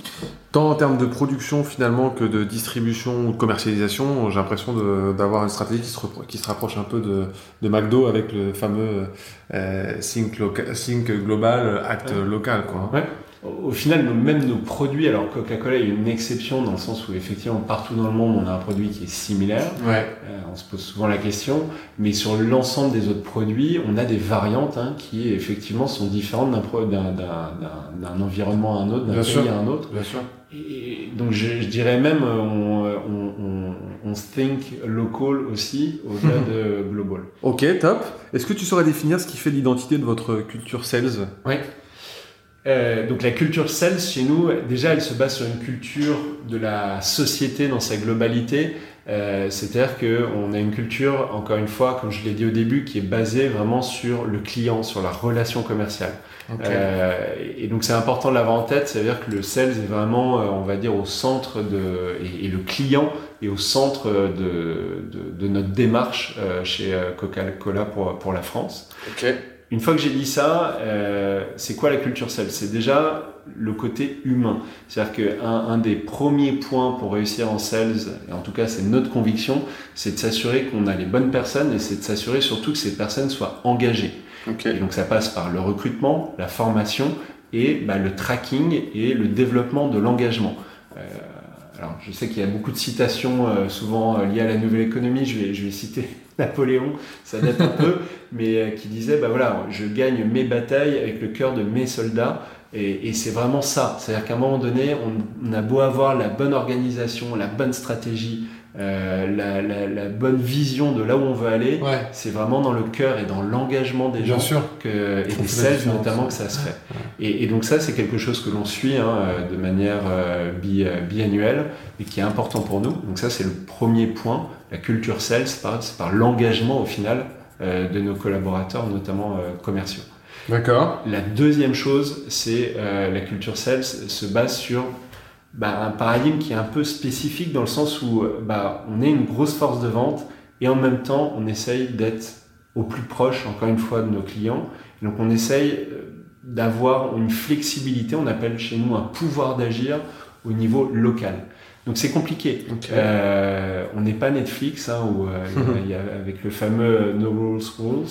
Tant en termes de production finalement que de distribution ou de commercialisation, j'ai l'impression d'avoir une stratégie qui se, qui se, rapproche un peu de, de McDo avec le fameux euh, think, think, Global, Act Local. Quoi. Ouais au final, même nos produits, alors Coca-Cola est une exception dans le sens où effectivement partout dans le monde on a un produit qui est similaire. Ouais. Euh, on se pose souvent la question, mais sur l'ensemble des autres produits, on a des variantes hein, qui effectivement sont différentes d'un environnement à un autre, d'un pays à un autre. Bien sûr. Et donc je, je dirais même on, on, on, think local aussi au-delà de global. Ok, top. Est-ce que tu saurais définir ce qui fait l'identité de votre culture sales? Oui. Euh, donc la culture sales chez nous, déjà, elle se base sur une culture de la société dans sa globalité. Euh, C'est-à-dire qu'on a une culture, encore une fois, comme je l'ai dit au début, qui est basée vraiment sur le client, sur la relation commerciale. Ok. Euh, et donc c'est important de l'avoir en tête, c'est-à-dire que le sales est vraiment, euh, on va dire, au centre de, et, et le client est au centre de, de, de notre démarche euh, chez Coca-Cola pour, pour la France. Ok. Une fois que j'ai dit ça, euh, c'est quoi la culture sales C'est déjà le côté humain. C'est-à-dire qu'un un des premiers points pour réussir en sales, et en tout cas c'est notre conviction, c'est de s'assurer qu'on a les bonnes personnes et c'est de s'assurer surtout que ces personnes soient engagées. Ok. Et donc ça passe par le recrutement, la formation et bah, le tracking et le développement de l'engagement. Euh, alors je sais qu'il y a beaucoup de citations euh, souvent euh, liées à la nouvelle économie, je vais, je vais citer Napoléon, ça date un peu, mais euh, qui disait, bah voilà, je gagne mes batailles avec le cœur de mes soldats. Et, c'est vraiment ça. C'est-à-dire qu'à un moment donné, on, on a beau avoir la bonne organisation, la bonne stratégie, euh, la, la, la bonne vision de là où on veut aller, Ouais. c'est vraiment dans le cœur et dans l'engagement des Bien gens sûr. que, et des sales notamment que ça se fait. Et, et donc ça, c'est quelque chose que l'on suit hein, euh, de manière euh, bi, euh, biannuelle et qui est important pour nous. Donc ça, c'est le premier point. La culture sales, c'est par, c'est par l'engagement au final euh, de nos collaborateurs, notamment commerciaux. D'accord. La deuxième chose, c'est la culture sales se base sur bah, un paradigme qui est un peu spécifique dans le sens où euh, bah, on est une grosse force de vente et en même temps on essaye d'être au plus proche, encore une fois, de nos clients. Et donc on essaye euh, d'avoir une flexibilité, on appelle chez nous un pouvoir d'agir au niveau local. Donc c'est compliqué. Euh, on n'est pas Netflix hein, où euh, il y a- il y a- avec le fameux No Rules Rules,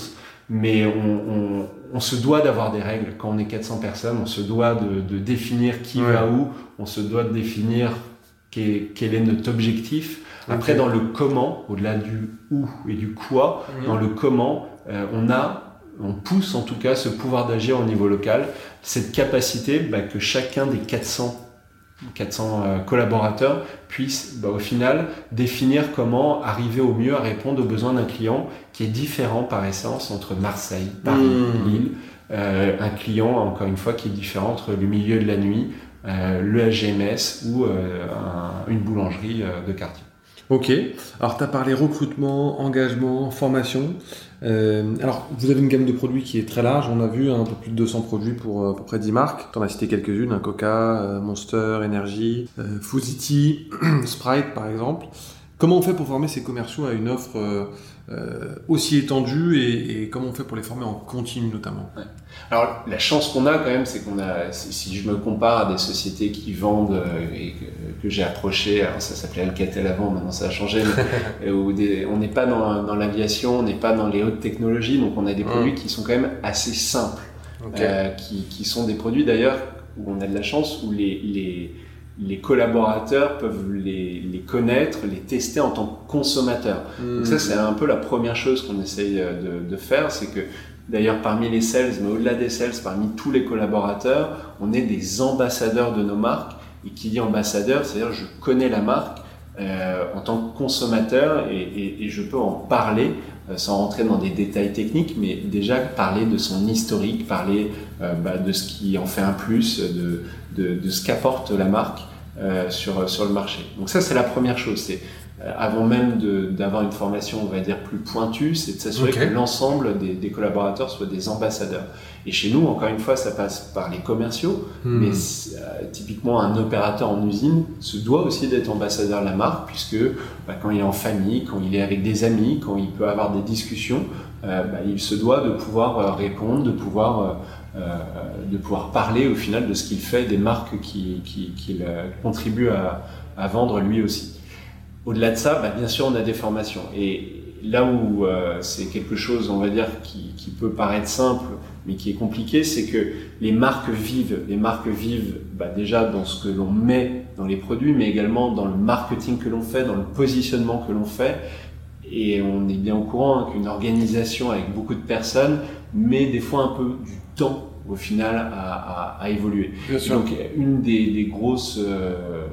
mais on, on- on se doit d'avoir des règles. Quand on est 400 personnes, on se doit de, de définir qui Ouais. va où, on se doit de définir quel, quel est notre objectif. Après, dans le comment, au-delà du où et du quoi, Mhm. dans le comment, euh, on a, on pousse en tout cas ce pouvoir d'agir au niveau local, cette capacité bah, que chacun des 400 400 euh, collaborateurs puissent bah, au final définir comment arriver au mieux à répondre aux besoins d'un client qui est différent par essence entre Marseille, Paris, Mhm. Lille. Euh, un client, encore une fois, qui est différent entre le milieu de la nuit, euh, le HGMS ou euh, un- une boulangerie de quartier. Ok. Alors, tu as parlé recrutement, engagement, formation. Euh, alors, vous avez une gamme de produits qui est très large. On a vu hein, un peu plus de 200 produits pour euh, à peu près 10 marques. Tu en as cité quelques-unes, un Coca, euh, Monster, Energy, euh, Fuzity, Sprite par exemple. Comment on fait pour former ces commerciaux à une offre euh, euh, aussi étendue et, et comment on fait pour les former en continu notamment? Alors la chance qu'on a quand même, c'est qu'on a, si je me compare à des sociétés qui vendent euh, et que, que j'ai approché, alors ça s'appelait Alcatel avant, maintenant ça a changé, mais, euh, où des- on n'est pas dans, dans l'aviation, on n'est pas dans les hautes technologies, donc on a des Mm. produits qui sont quand même assez simples, euh, qui, qui sont des produits d'ailleurs où on a de la chance, où les, les, les collaborateurs peuvent les, les connaître, les tester en tant que consommateurs. Donc ça, c'est un peu la première chose qu'on essaye de, de faire, c'est que d'ailleurs parmi les sales, mais au-delà des sales, parmi tous les collaborateurs, on est des ambassadeurs de nos marques. Et qui dit ambassadeur, c'est-à-dire je connais la marque euh, en tant que consommateur et, je peux en parler euh, sans rentrer dans des détails techniques, mais déjà parler de son historique, parler euh, bah, de ce qui en fait un plus, de, ce qu'apporte la marque sur, le marché. Donc ça, c'est la première chose. Avant même d'avoir une formation, on va dire, plus pointue, c'est de s'assurer que l'ensemble des, des collaborateurs soient des ambassadeurs. Et chez nous, encore une fois, ça passe par les commerciaux, Hmm. mais euh, typiquement un opérateur en usine se doit aussi d'être ambassadeur de la marque, puisque bah, quand il est en famille, quand il est avec des amis, quand il peut avoir des discussions, euh, bah, il se doit de pouvoir euh, répondre, de pouvoir, euh, euh, de pouvoir parler au final de ce qu'il fait, des marques qu'il qui, qu'il, euh, contribue à, à vendre lui aussi. Au-delà de ça, bah, bien sûr, on a des formations. Et là où euh, c'est quelque chose, on va dire, qui, qui peut paraître simple, mais qui est compliqué, c'est que les marques vivent. Les marques vivent bah, déjà dans ce que l'on met dans les produits, mais également dans le marketing que l'on fait, dans le positionnement que l'on fait. Et on est bien au courant hein, qu'une organisation avec beaucoup de personnes met des fois un peu du temps au final à, à- à évoluer. Bien Et Donc une des, des grosses, euh,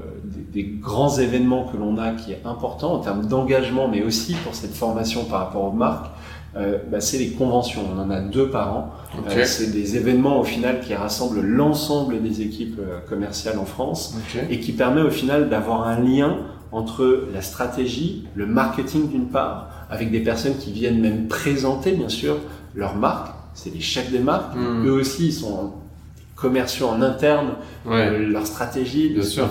des, grands événements que l'on a qui est important en termes d'engagement, mais aussi pour cette formation par rapport aux marques, euh, bah, c'est les conventions. On en a deux par an. Ok. Euh, c'est des événements au final qui rassemblent l'ensemble des équipes euh, commerciales en France et qui permet au final d'avoir un lien entre la stratégie, le marketing d'une part, avec des personnes qui viennent même présenter bien sûr leur marque. C'est les chefs des marques. Hmm. Eux aussi ils sont commerciaux en interne Ouais. leur stratégie, de ce sûr.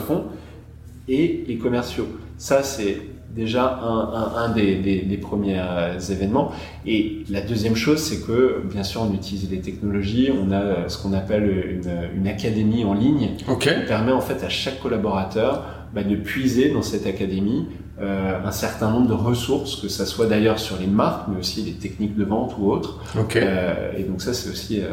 Et les commerciaux. Ça, c'est déjà un, un, un des, des, des premiers euh, événements. Et la deuxième chose, c'est que, bien sûr, on utilise les technologies. On a euh, ce qu'on appelle une, une académie en ligne qui permet en fait à chaque collaborateur bah, de puiser dans cette académie un certain nombre de ressources, que ça soit d'ailleurs sur les marques, mais aussi les techniques de vente ou autres. Ok. Euh, et donc ça, c'est aussi euh,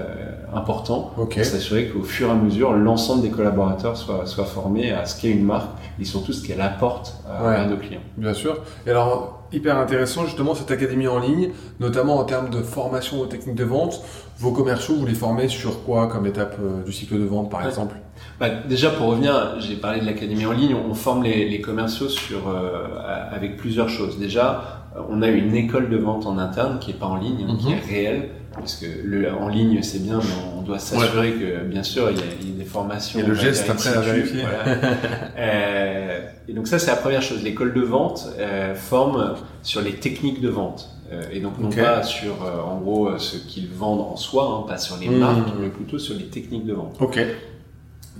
important Ok. pour s'assurer qu'au fur et à mesure, l'ensemble des collaborateurs soient, soient formés à ce qu'est une marque et surtout ce qu'elle apporte à, Ouais. à nos clients. Bien sûr. Et alors, hyper intéressant justement cette académie en ligne, notamment en termes de formation aux techniques de vente. Vos commerciaux, vous les formez sur quoi comme étape euh, du cycle de vente par Ouais. exemple? Bah, déjà, pour revenir, j'ai parlé de l'académie en ligne. On forme les, les commerciaux sur euh, avec plusieurs choses. Déjà, euh, on a une école de vente en interne qui est pas en ligne, qui Mhm. est réelle. Parce que le, en ligne, c'est bien, mais on doit s'assurer que, bien sûr, il y, a, il y a des formations. A le geste après à vérifier. voilà. Euh, et donc ça, c'est la première chose. L'école de vente euh, forme sur les techniques de vente. Euh, et donc non pas sur, euh, en gros, euh, ce qu'ils vendent en soi, hein, pas sur les Mhm. marques, mais plutôt sur les techniques de vente. Ok.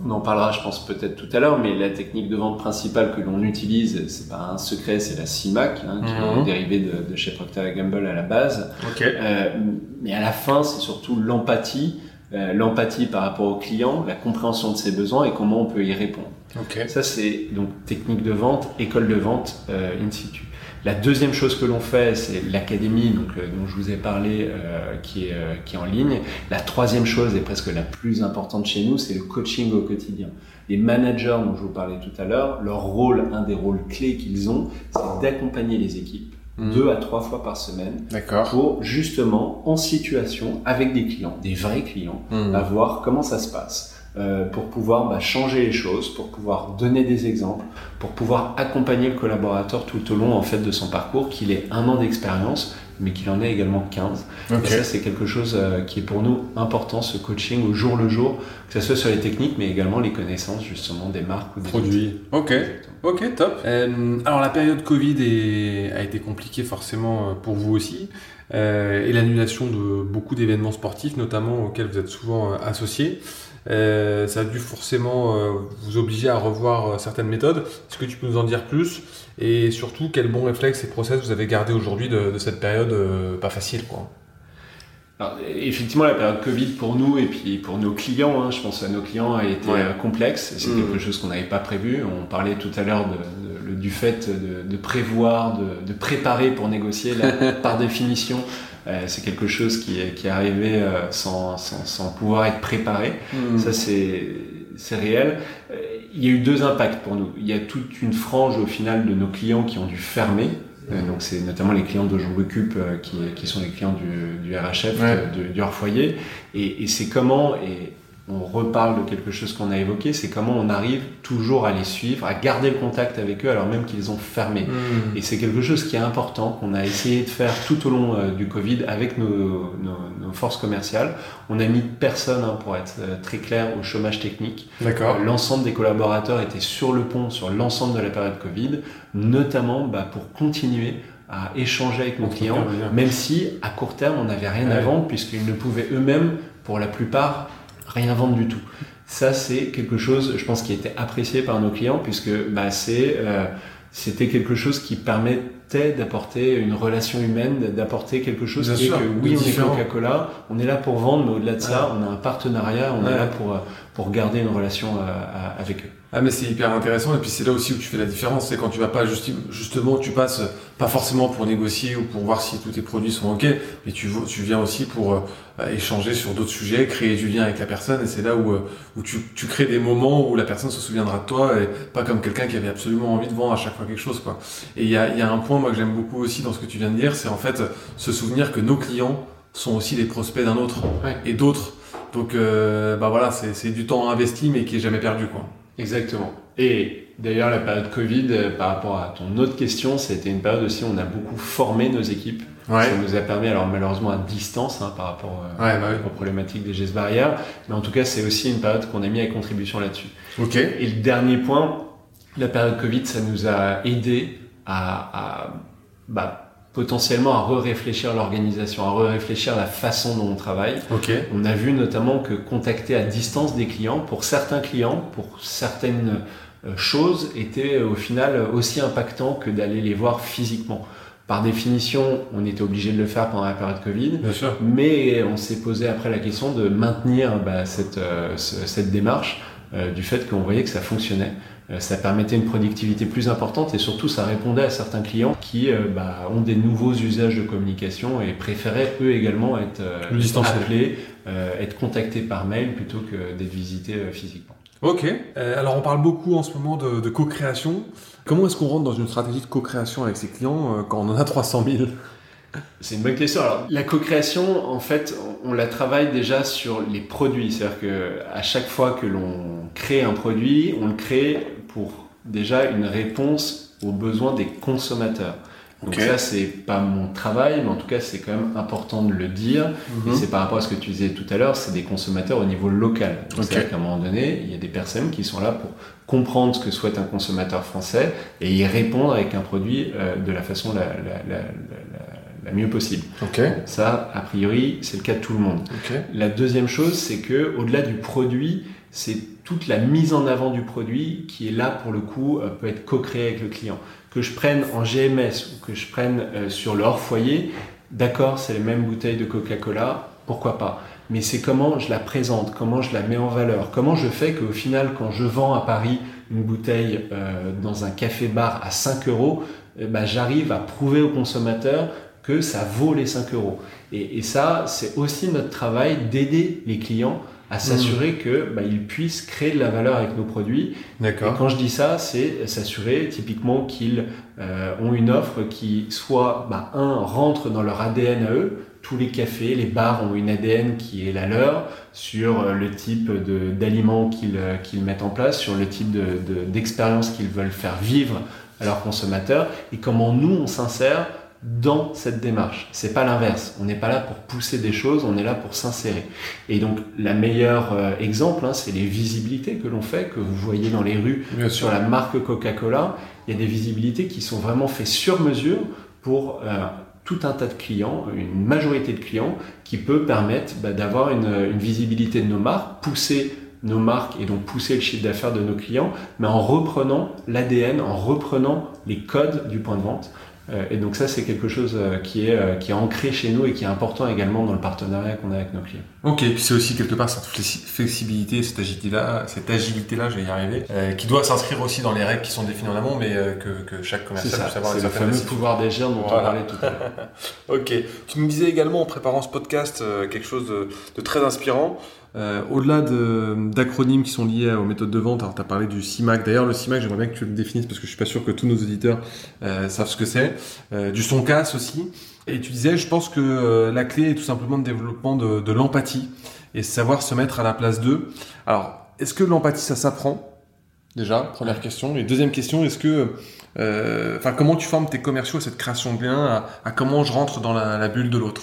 On en parlera, je pense, peut-être tout à l'heure, mais la technique de vente principale que l'on utilise, c'est pas un secret, c'est la CIMAC, hein, qui Mhm. est dérivée de, de chez Procter Gamble à la base. Euh, mais à la fin, c'est surtout l'empathie, euh, l'empathie par rapport au client, la compréhension de ses besoins et comment on peut y répondre. Ça, c'est donc technique de vente, école de vente euh, in situ. La deuxième chose que l'on fait, c'est l'académie donc, euh, dont je vous ai parlé, euh, qui, est, euh, qui est en ligne. La troisième chose, et presque la plus importante chez nous, c'est le coaching au quotidien. Les managers dont je vous parlais tout à l'heure, leur rôle, un des rôles clés qu'ils ont, c'est d'accompagner les équipes Mhm. deux à trois fois par semaine D'accord. pour justement, en situation, avec des clients, des vrais clients, Mhm. à voir comment ça se passe, euh, pour pouvoir bah, changer les choses, pour pouvoir donner des exemples, pour pouvoir accompagner le collaborateur tout au long en fait de son parcours, qu'il ait un an d'expérience, mais qu'il en ait également 15. Ok. Et ça, c'est quelque chose euh, qui est pour nous important, ce coaching au jour le jour, que ce soit sur les techniques, mais également les connaissances justement des marques ou des Produits. Ok. Exactement. Ok, top. Euh, alors la période Covid est- a été compliquée forcément euh, pour vous aussi, euh, et l'annulation de beaucoup d'événements sportifs, notamment auxquels vous êtes souvent associés. Euh, ça a dû forcément euh, vous obliger à revoir euh, certaines méthodes. Est-ce que tu peux nous en dire plus? Et surtout, quels bons réflexes et process vous avez gardés aujourd'hui de, de cette période pas facile quoi? Alors, effectivement, la période Covid pour nous et puis pour nos clients, hein, je pense à nos clients, a été Ouais. complexe. C'est Mm. quelque chose qu'on n'avait pas prévu. On parlait tout à l'heure du fait de, de prévoir, de, de préparer pour négocier. Là, par définition, c'est quelque chose qui est, qui est arrivé euh, sans, sans, sans pouvoir être préparé. Ça, c'est c'est réel. Euh, Il y a eu deux impacts pour nous. Il y a toute une frange au final de nos clients qui ont dû fermer. Euh, donc c'est notamment les clients dont je m'occupe euh, qui, qui sont les clients du, du RHF, Ouais. de- de- du hors foyer. Et, et c'est comment, et on reparle de quelque chose qu'on a évoqué, c'est comment on arrive toujours à les suivre, à garder le contact avec eux alors même qu'ils ont fermé. Hmm. Et c'est quelque chose qui est important, qu'on a essayé de faire tout au long euh, du Covid avec nos, nos- nos forces commerciales. On a mis personne, hein, pour être euh, très clair, au chômage technique. D'accord. Euh, L'ensemble des collaborateurs étaient sur le pont sur l'ensemble de la période Covid, notamment bah, pour continuer à échanger avec nos Entretenir clients, même si à court terme on n'avait rien à Ouais. vendre puisqu'ils ne pouvaient eux-mêmes, pour la plupart, rien vendre du tout. Ça c'est quelque chose, je pense, qui était apprécié par nos clients puisque bah, c'est euh, c'était quelque chose qui permettait d'apporter une relation humaine, d'apporter quelque chose Bien qui sûr, est que oui, on est. Coca-Cola, on est là pour vendre, mais au-delà de ça, on a un partenariat, on est là pour, euh, pour garder une relation euh, à- avec eux. Ah mais c'est hyper intéressant et puis c'est là aussi où tu fais la différence, c'est quand tu vas pas justi- justement tu passes pas forcément pour négocier ou pour voir si tous tes produits sont ok, mais tu, tu viens aussi pour euh, échanger sur d'autres sujets, créer du lien avec la personne et c'est là où, euh, où tu, tu crées des moments où la personne se souviendra de toi et pas comme quelqu'un qui avait absolument envie de vendre à chaque fois quelque chose quoi. Et il y a, il y a un point moi que j'aime beaucoup aussi dans ce que tu viens de dire, c'est en fait se souvenir que nos clients sont aussi les prospects d'un autre Ouais. et d'autres. Donc euh, bah voilà, c'est c'est du temps investi mais qui est jamais perdu quoi. Exactement. Et d'ailleurs, la période Covid, euh, par rapport à ton autre question, c'était une période aussi où on a beaucoup formé nos équipes. Ouais. Ça nous a permis, alors malheureusement à distance hein, par rapport euh, Ouais, bah oui. aux problématiques des gestes barrières, mais en tout cas, c'est aussi une période qu'on a mis à contribution là-dessus. Ok. Et le dernier point, la période Covid, ça nous a aidé à, à bah, potentiellement à re-réfléchir l'organisation, à re-réfléchir la façon dont on travaille. Ok. On a vu notamment que contacter à distance des clients, pour certains clients, pour certaines euh, choses, était euh, au final aussi impactant que d'aller les voir physiquement. Par définition, on était obligé de le faire pendant la période Covid, Bien sûr. mais on s'est posé après la question de maintenir bah, cette, euh, cette démarche euh, du fait qu'on voyait que ça fonctionnait. Euh, ça permettait une productivité plus importante et surtout ça répondait à certains clients qui euh, bah, ont des nouveaux usages de communication et préféraient eux également être euh, distanciel. appelés, euh, être contactés par mail plutôt que d'être visités euh, physiquement. Ok. Euh, alors on parle beaucoup en ce moment de, de co-création. Comment est-ce qu'on rentre dans une stratégie de co-création avec ses clients euh, quand on en a 300 000 C'est une bonne question. Alors, la co-création, en fait, on on la travaille déjà sur les produits. C'est-à-dire que à chaque fois que l'on crée un produit, on le crée pour déjà une réponse aux besoins des consommateurs. Donc Ok. ça, c'est pas mon travail, mais en tout cas, c'est quand même important de le dire. Et c'est par rapport à ce que tu disais tout à l'heure, c'est des consommateurs au niveau local. Donc, Ok. C'est-à-dire qu'à un moment donné, il y a des personnes qui sont là pour comprendre ce que souhaite un consommateur français et y répondre avec un produit euh, de la façon la, la, la, la- la- la mieux possible. Ça, a priori, c'est le cas de tout le monde. La deuxième chose, c'est que au-delà du produit, c'est toute la mise en avant du produit qui est là pour le coup euh, peut être co-créée avec le client. Que je prenne en GMS ou que je prenne euh, sur le hors foyer, d'accord, c'est les mêmes bouteilles de Coca-Cola, pourquoi pas. Mais c'est comment je la présente, comment je la mets en valeur, comment je fais qu'au final, quand je vends à Paris une bouteille euh, dans un café-bar à 5 euros, eh ben, j'arrive à prouver au consommateur que ça vaut les 5 euros. Et, et ça, c'est aussi notre travail d'aider les clients à s'assurer que bah, ils puissent créer de la valeur avec nos produits. Et D'accord. quand je dis ça, c'est s'assurer typiquement qu'ils euh, ont une offre qui soit, bah, un, rentre dans leur ADN à eux. Tous les cafés, les bars ont une ADN qui est la leur sur euh, le type de- d'aliments qu'ils euh, qu'ils mettent en place, sur le type de- de- d'expérience qu'ils veulent faire vivre à leurs consommateurs et comment nous on s'insère dans cette démarche. C'est pas l'inverse. On n'est pas là pour pousser des choses, on est là pour s'insérer. Et donc, la meilleure euh, exemple, hein, c'est les visibilités que l'on fait, que vous voyez dans les rues Bien sur sûr. la marque Coca-Cola. Il y a des visibilités qui sont vraiment faites sur mesure pour euh, tout un tas de clients, une majorité de clients, qui peut permettre bah, d'avoir une, une visibilité de nos marques, pousser nos marques et donc pousser le chiffre d'affaires de nos clients, mais en reprenant l'ADN, en reprenant les codes du point de vente. Euh, et donc ça, c'est quelque chose euh, qui est, euh, qui est ancré chez nous et qui est important également dans le partenariat qu'on a avec nos clients. Ok, puis c'est aussi quelque part cette flexi- flexibilité, cette agilité-là, cette agilité-là, je vais y arriver, euh, qui doit s'inscrire aussi dans les règles qui sont définies en amont, mais euh, que, que chaque commercial ça, puisse avoir c'est le fameux pouvoir d'agir dont Voilà. on parlait tout à l'heure. Ok. Tu me disais également en préparant ce podcast euh, quelque chose de, de très inspirant. Euh, Au-delà de- d'acronymes qui sont liés aux méthodes de vente, alors tu parlé du CIMAC. D'ailleurs, le CIMAC, j'aimerais bien que tu le définisses parce que je suis pas sûr que tous nos auditeurs euh, savent ce que c'est. Euh, du SONCAS aussi. Et tu disais, je pense que la clé est tout simplement le développement de, l'empathie et savoir se mettre à la place d'eux. Alors, est-ce que l'empathie, ça s'apprend? Déjà, première question. Et deuxième question, est-ce que, enfin, comment tu formes tes commerciaux à cette création de lien, à, comment je rentre dans la bulle de l'autre?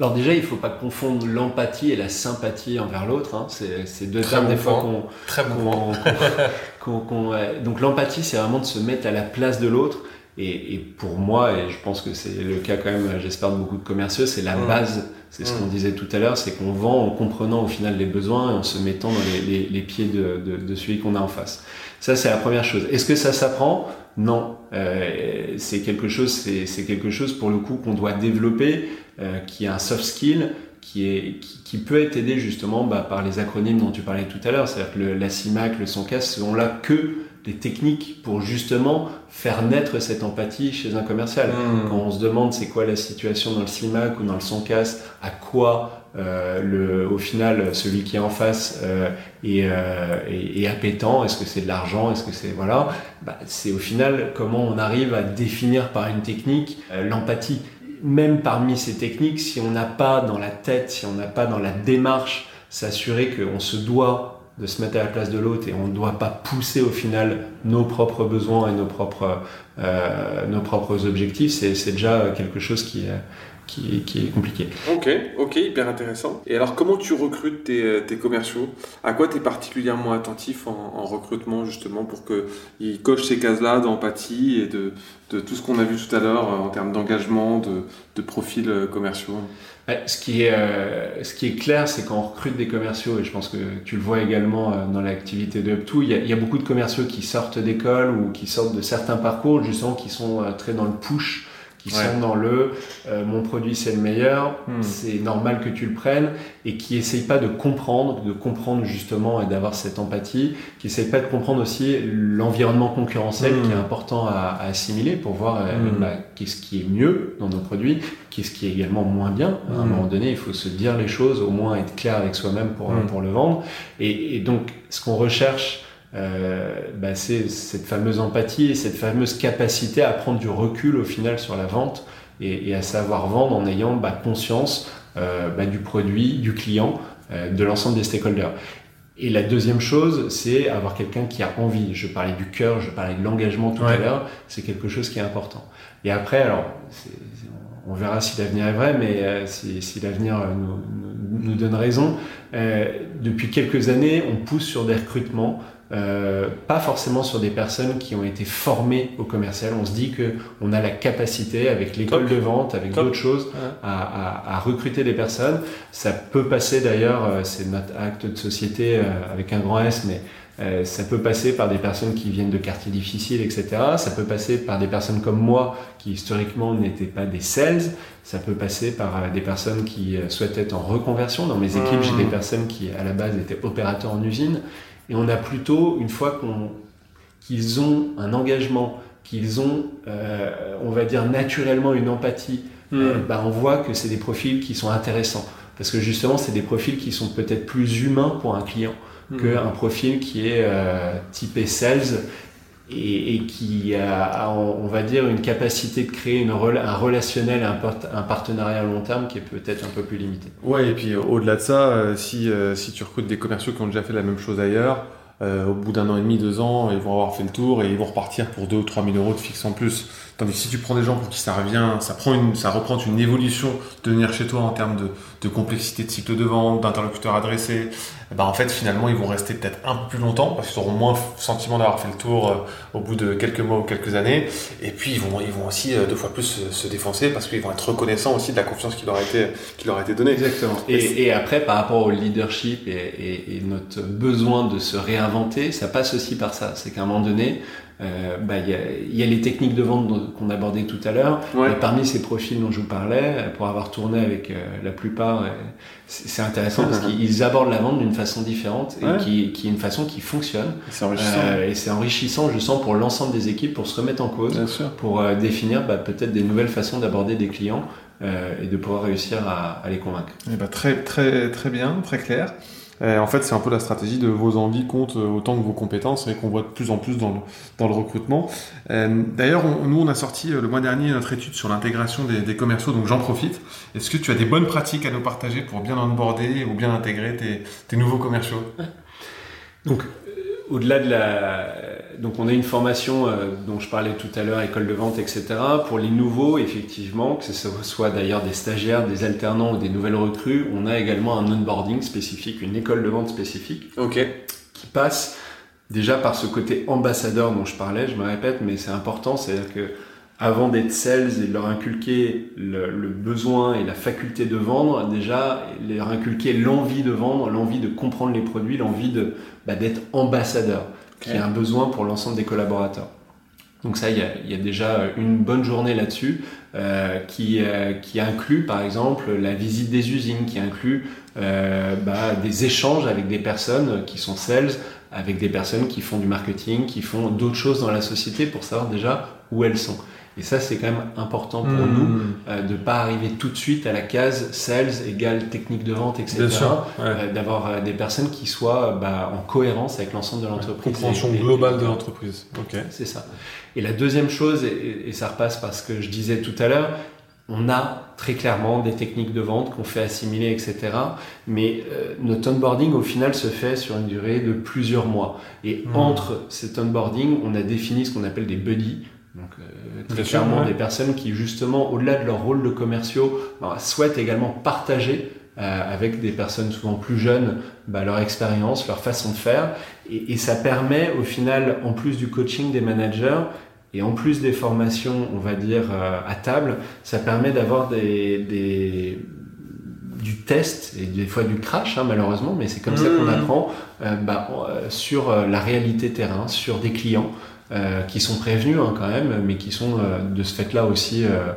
Alors déjà, il faut pas confondre l'empathie et la sympathie envers l'autre. hein. C'est c'est deux termes bon des fois qu'on Très qu'on- qu'on- qu'on- qu'on- ouais. donc l'empathie, c'est vraiment de se mettre à la place de l'autre. Et, et pour moi, et je pense que c'est le cas quand même, j'espère de beaucoup de commerciaux, c'est la Mm. base. C'est ce Mm. qu'on disait tout à l'heure, c'est qu'on vend en comprenant au final les besoins et en se mettant dans les, les- les pieds de, de- de celui qu'on a en face. Ça, c'est la première chose. Est-ce que ça s'apprend? Non. Euh, c'est quelque chose, c'est quelque chose pour le coup qu'on doit développer, euh, qui est un soft skill qui, est, qui, qui peut être aidé justement bah, par les acronymes dont tu parlais tout à l'heure, c'est-à-dire que le, la CIMAC, le SONCAS sont là que des techniques pour justement faire naître cette empathie chez un commercial. Hmm. Quand on se demande c'est quoi la situation dans le CIMAC ou dans le SONCAS, à quoi euh, le, au final celui qui est en face euh, est, euh, est, est appétant, est-ce que c'est de l'argent, est-ce que c'est voilà, bah, c'est au final comment on arrive à définir par une technique euh, l'empathie. Même parmi ces techniques, si on n'a pas dans la tête, si on n'a pas dans la démarche s'assurer qu'on se doit de se mettre à la place de l'autre et on ne doit pas pousser au final nos propres besoins et nos propres, euh, nos propres objectifs, c'est déjà quelque chose qui, qui, qui, est compliqué. Ok, ok, hyper intéressant. Et alors, comment tu recrutes tes, tes commerciaux? À quoi tu es particulièrement attentif en, en, recrutement, justement, pour qu'ils cochent ces cases-là d'empathie et de, de, tout ce qu'on a vu tout à l'heure en termes d'engagement, de, de profils commerciaux? Ce qui est, euh, ce qui est clair, c'est quand on recrute des commerciaux, et je pense que tu le vois également euh, dans l'activité de Up2, il y, a, il y a beaucoup de commerciaux qui sortent d'école ou qui sortent de certains parcours, justement, qui sont euh, très dans le push qui sont dans le euh, mon produit c'est le meilleur, hmm. c'est normal que tu le prennes et qui essayent pas de comprendre, de comprendre justement et d'avoir cette empathie, qui essayent pas de comprendre aussi l'environnement concurrentiel hmm. qui est important à, à, assimiler pour voir euh, hmm. bah, qu'est-ce qui est mieux dans nos produits, qu'est-ce qui est également moins bien. À un moment donné, il faut se dire les choses, au moins être clair avec soi-même pour, pour le vendre. Et, et donc, ce qu'on recherche euh, bah, c'est cette fameuse empathie et cette fameuse capacité à prendre du recul au final sur la vente et, et à savoir vendre en ayant bah, conscience euh, bah, du produit, du client, euh, de l'ensemble des stakeholders. Et la deuxième chose, c'est avoir quelqu'un qui a envie. Je parlais du cœur, je parlais de l'engagement tout à l'heure. C'est quelque chose qui est important. Et après, alors, on verra si l'avenir est vrai, mais euh, si, si l'avenir nous, nous, donne raison. Euh, depuis quelques années, on pousse sur des recrutements euh, pas forcément sur des personnes qui ont été formées au commercial. On se dit que on a la capacité, avec l'école de vente, avec d'autres choses, à, à, à, recruter des personnes. Ça peut passer d'ailleurs, euh, c'est notre acte de société euh, avec un grand S, mais euh, ça peut passer par des personnes qui viennent de quartiers difficiles, etc. Ça peut passer par des personnes comme moi qui historiquement n'étaient pas des sales. Ça peut passer par euh, des personnes qui souhaitent être en reconversion. Dans mes équipes, j'ai des personnes qui à la base étaient opérateurs en usine. Et on a plutôt, une fois qu'ils ont un engagement, qu'ils ont, euh, on va dire, naturellement une empathie, mm. euh, bah, on voit que c'est des profils qui sont intéressants. Parce que justement, c'est des profils qui sont peut-être plus humains pour un client mm. qu'un profil qui est euh, typé sales et, et, qui a, on va dire, une capacité de créer une, un relationnel, un, un, partenariat à long terme qui est peut-être un peu plus limité. Ouais, et puis au-delà de ça, euh, si, euh, si tu recrutes des commerciaux qui ont déjà fait la même chose ailleurs, euh, au bout d'un an et demi, deux ans, ils vont avoir fait le tour et ils vont repartir pour 2 ou 3 000 euros de fixe en plus. Tandis que si tu prends des gens pour qui ça revient, ça prend une, ça reprend une évolution de venir chez toi en termes de, de complexité de cycle de vente, d'interlocuteurs adressés, bah en fait finalement ils vont rester peut-être un peu plus longtemps parce qu'ils auront moins le sentiment d'avoir fait le tour euh, au bout de quelques mois ou quelques années. Et puis ils vont, ils vont aussi euh, deux fois plus se, se défoncer parce qu'ils vont être reconnaissants aussi de la confiance qui leur a été, qui leur a été donnée. Exactement. Et, et après par rapport au leadership et, et, et notre besoin de se réinventer, ça passe aussi par ça. C'est qu'à un moment donné, euh, bah, y, a, y, a, les techniques de vente qu'on abordait tout à l'heure. Ouais. Parmi ces profils dont je vous parlais, pour avoir tourné avec euh, la plupart, euh, c'est intéressant parce qu'ils abordent la vente d'une façon différente et ouais. qui, qui, est une façon qui fonctionne. C'est enrichissant. Euh, et c'est enrichissant, je sens, pour l'ensemble des équipes, pour se remettre en cause, pour euh, définir bah, peut-être des nouvelles façons d'aborder des clients et de pouvoir réussir à, à les convaincre. Et bah, très, très, très bien, très clair. Euh, en fait, c'est un peu la stratégie de vos envies comptent autant que vos compétences et qu'on voit de plus en plus dans le, dans le recrutement. Euh, D'ailleurs, nous, on a sorti le mois dernier notre étude sur l'intégration des, des, commerciaux, donc j'en profite. Est-ce que tu as des bonnes pratiques à nous partager pour bien onboarder ou bien intégrer tes, tes nouveaux commerciaux? Donc, au-delà de la... Donc on a une formation euh, dont je parlais tout à l'heure, école de vente, etc. Pour les nouveaux, effectivement, que ce soit d'ailleurs des stagiaires, des alternants ou des nouvelles recrues, on a également un onboarding spécifique, une école de vente spécifique, okay. qui passe déjà par ce côté ambassadeur dont je parlais, je me répète, mais c'est important, c'est-à-dire que avant d'être sales et de leur inculquer le, le, besoin et la faculté de vendre, déjà leur inculquer l'envie de vendre, l'envie de comprendre les produits, l'envie de bah, d'être ambassadeur, okay. qui est un besoin pour l'ensemble des collaborateurs. Donc ça, il y a, il y a déjà une bonne journée là-dessus euh, qui, euh, qui inclut par exemple la visite des usines, qui inclut euh, bah, des échanges avec des personnes qui sont sales, avec des personnes qui font du marketing, qui font d'autres choses dans la société pour savoir déjà où elles sont. Et ça, c'est quand même important pour mmh. nous euh, de pas arriver tout de suite à la case sales égale technique de vente, etc. Ouais. euh, D'avoir euh, des personnes qui soient bah, en cohérence avec l'ensemble de l'entreprise. Compréhension et, globale et, de l'entreprise. Ok. C'est ça. Et la deuxième chose, et, et, ça repasse parce que je disais tout à l'heure, on a très clairement des techniques de vente qu'on fait assimiler, etc. Mais euh, notre onboarding, au final, se fait sur une durée de plusieurs mois. Et Hmm. entre cet onboarding, on a défini ce qu'on appelle des buddies. Donc, euh, très clairement, ouais. des personnes qui, justement, au-delà de leur rôle de commerciaux, bah, souhaitent également partager euh, avec des personnes souvent plus jeunes bah, leur expérience, leur façon de faire. Et, et ça permet, au final, en plus du coaching des managers, et en plus des formations, on va dire, euh, à table, ça permet d'avoir des, des- du test et des fois du crash, hein, malheureusement, mais c'est comme ça qu'on Mhm. apprend euh, bah, euh, sur euh, la réalité terrain, sur des clients qui sont prévenus hein, quand même, mais qui sont euh, de ce fait-là aussi euh,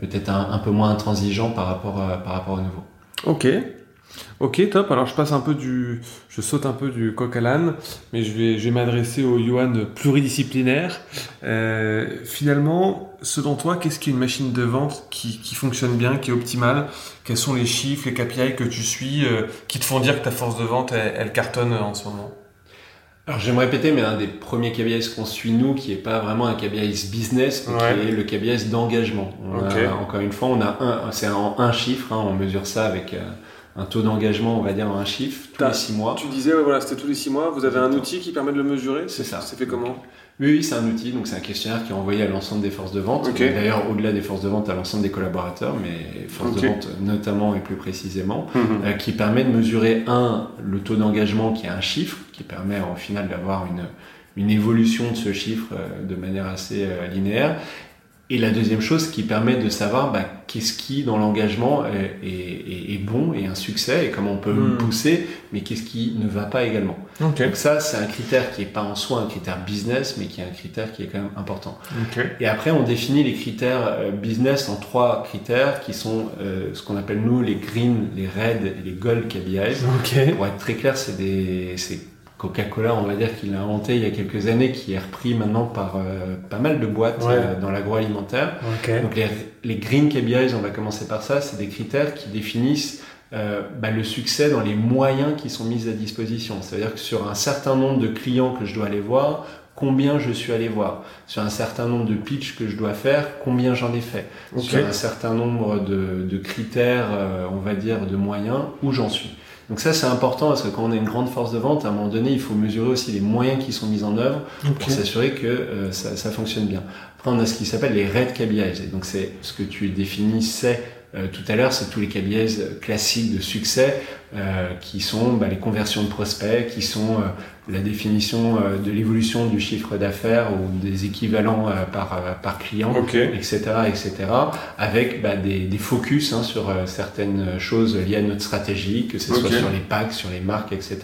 peut-être un, peu moins intransigeants par rapport, euh, par rapport au nouveau. Ok. Ok, top. Alors je passe un peu du, je saute un peu du coq à l'âne, mais je vais, je vais m'adresser au Johan pluridisciplinaire. Euh, finalement, selon toi, qu'est-ce qui est une machine de vente qui, qui fonctionne bien, qui est optimale? Quels sont les chiffres, les KPI que tu suis, euh, qui te font dire que ta force de vente, elle cartonne en ce moment? Alors je vais me répéter, mais un des premiers KBIS qu'on suit nous, qui est pas vraiment un KBIS business, mais Ouais. qui est le KBIS d'engagement. Encore une fois, on a un, c'est en un chiffre, hein, on mesure ça avec euh, un taux d'engagement, on va dire en un chiffre, tous les six mois. Tu disais, ouais, voilà, c'était tous les six mois. Vous avez un outil qui permet de le mesurer C'est ça. C'est fait comment Oui, oui, c'est un outil, donc c'est un questionnaire qui est envoyé à l'ensemble des forces de vente. Ok. Donc, D'ailleurs, au-delà des forces de vente, à l'ensemble des collaborateurs, mais forces de vente notamment et plus précisément, euh, qui permet de mesurer, un, le taux d'engagement qui est un chiffre, qui permet au final d'avoir une, une évolution de ce chiffre euh, de manière assez euh, linéaire. Et la deuxième chose qui permet de savoir bah, qu'est-ce qui dans l'engagement est, est- est- bon et un succès et comment on peut Hmm. le pousser, mais qu'est-ce qui ne va pas également. Donc ça, c'est un critère qui est pas en soi un critère business, mais qui est un critère qui est quand même important. Et après, on définit les critères euh, business en trois critères qui sont euh, ce qu'on appelle nous les green, les red et les gold KPIs. Ok. Pour être très clair, c'est des, c'est Coca-Cola, on va dire, qu'il a inventé il y a quelques années, qui est repris maintenant par euh, pas mal de boîtes Ouais. euh, dans l'agroalimentaire. Donc les, les green KPIs, on va commencer par ça, c'est des critères qui définissent euh, bah, le succès dans les moyens qui sont mis à disposition. C'est-à-dire que sur un certain nombre de clients que je dois aller voir, combien je suis allé voir. Sur un certain nombre de pitchs que je dois faire, combien j'en ai fait. Ok. Sur un certain nombre de, de critères, euh, on va dire, de moyens, où j'en suis. Donc ça c'est important parce que quand on a une grande force de vente, à un moment donné, il faut mesurer aussi les moyens qui sont mis en œuvre pour s'assurer que euh, ça, ça fonctionne bien. Après, on a ce qui s'appelle les red KBIs. Et donc, c'est ce que tu définissais euh, tout à l'heure, c'est tous les KBIs classiques de succès euh, qui sont bah, les conversions de prospects, qui sont euh, la définition euh, de l'évolution du chiffre d'affaires ou des équivalents euh, par, euh, par client Ok. etc., etc., avec bah, des, des focus hein, sur euh, certaines choses liées à notre stratégie, que ce soit sur les packs, sur les marques, etc.